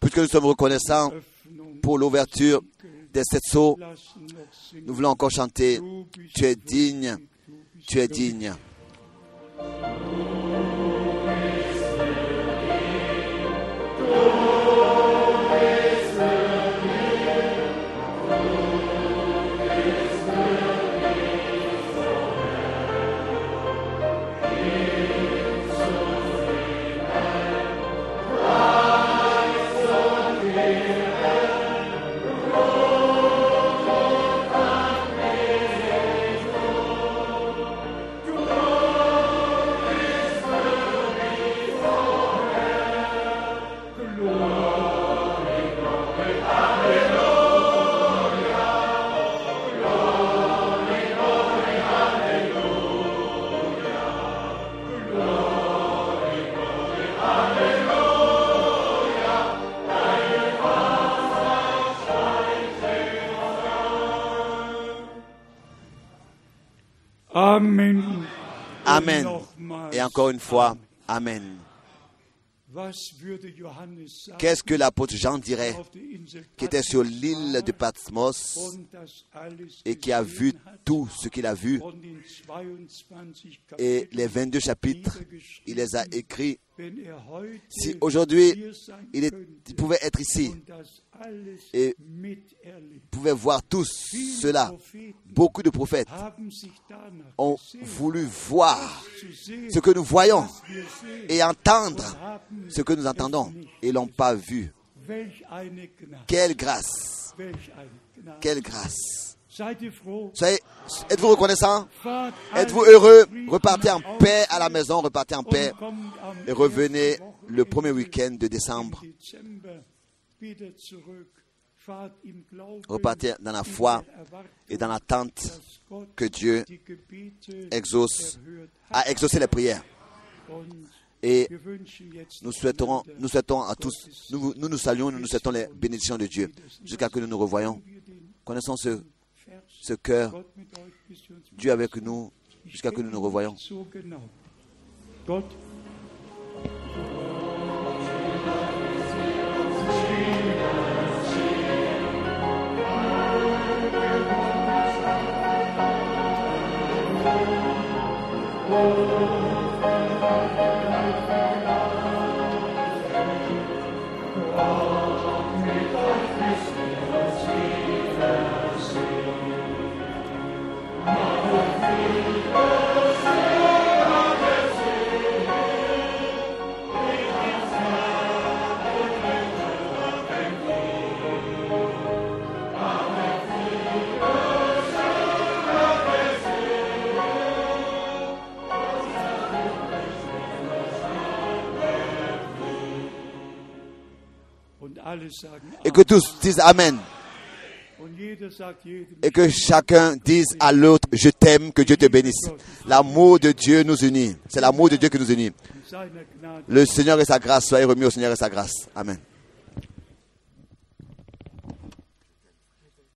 Puisque nous sommes reconnaissants pour l'ouverture lassen noch singen. nous voulons encore chanter Tu es digne, tu es digne. Encore une fois, Amen. Qu'est-ce que l'apôtre Jean dirait? Qui était sur l'île de Patmos et qui a vu tout ce qu'il a vu und in 22 et les 22 chapitres, il les a écrits. Si aujourd'hui il, il pouvait être ici, et pouvait voir tout cela. Beaucoup de prophètes ont voulu voir ce que nous voyons et entendre ce que nous entendons et l'ont pas vu. Quelle grâce, quelle grâce. Soyez, êtes-vous reconnaissant? Êtes-vous heureux? Repartez en paix à la maison, repartez en paix et revenez le premier week-end de décembre. Repartez dans la foi et dans l'attente que Dieu exauce, a exaucé les prières. Et nous souhaiterons, nous souhaitons à tous, nous, nous nous saluons, nous nous souhaitons les bénédictions de Dieu. jusqu'à que nous nous revoyons. Connaissons ce, ce cœur, Dieu avec nous, jusqu'à que nous nous revoyons. Et que tous disent Amen. Et que chacun dise à l'autre, je t'aime, que Dieu te bénisse. L'amour de Dieu nous unit. C'est l'amour de Dieu qui nous unit. Le Seigneur et sa grâce, soyez remis au Seigneur et sa grâce. Amen.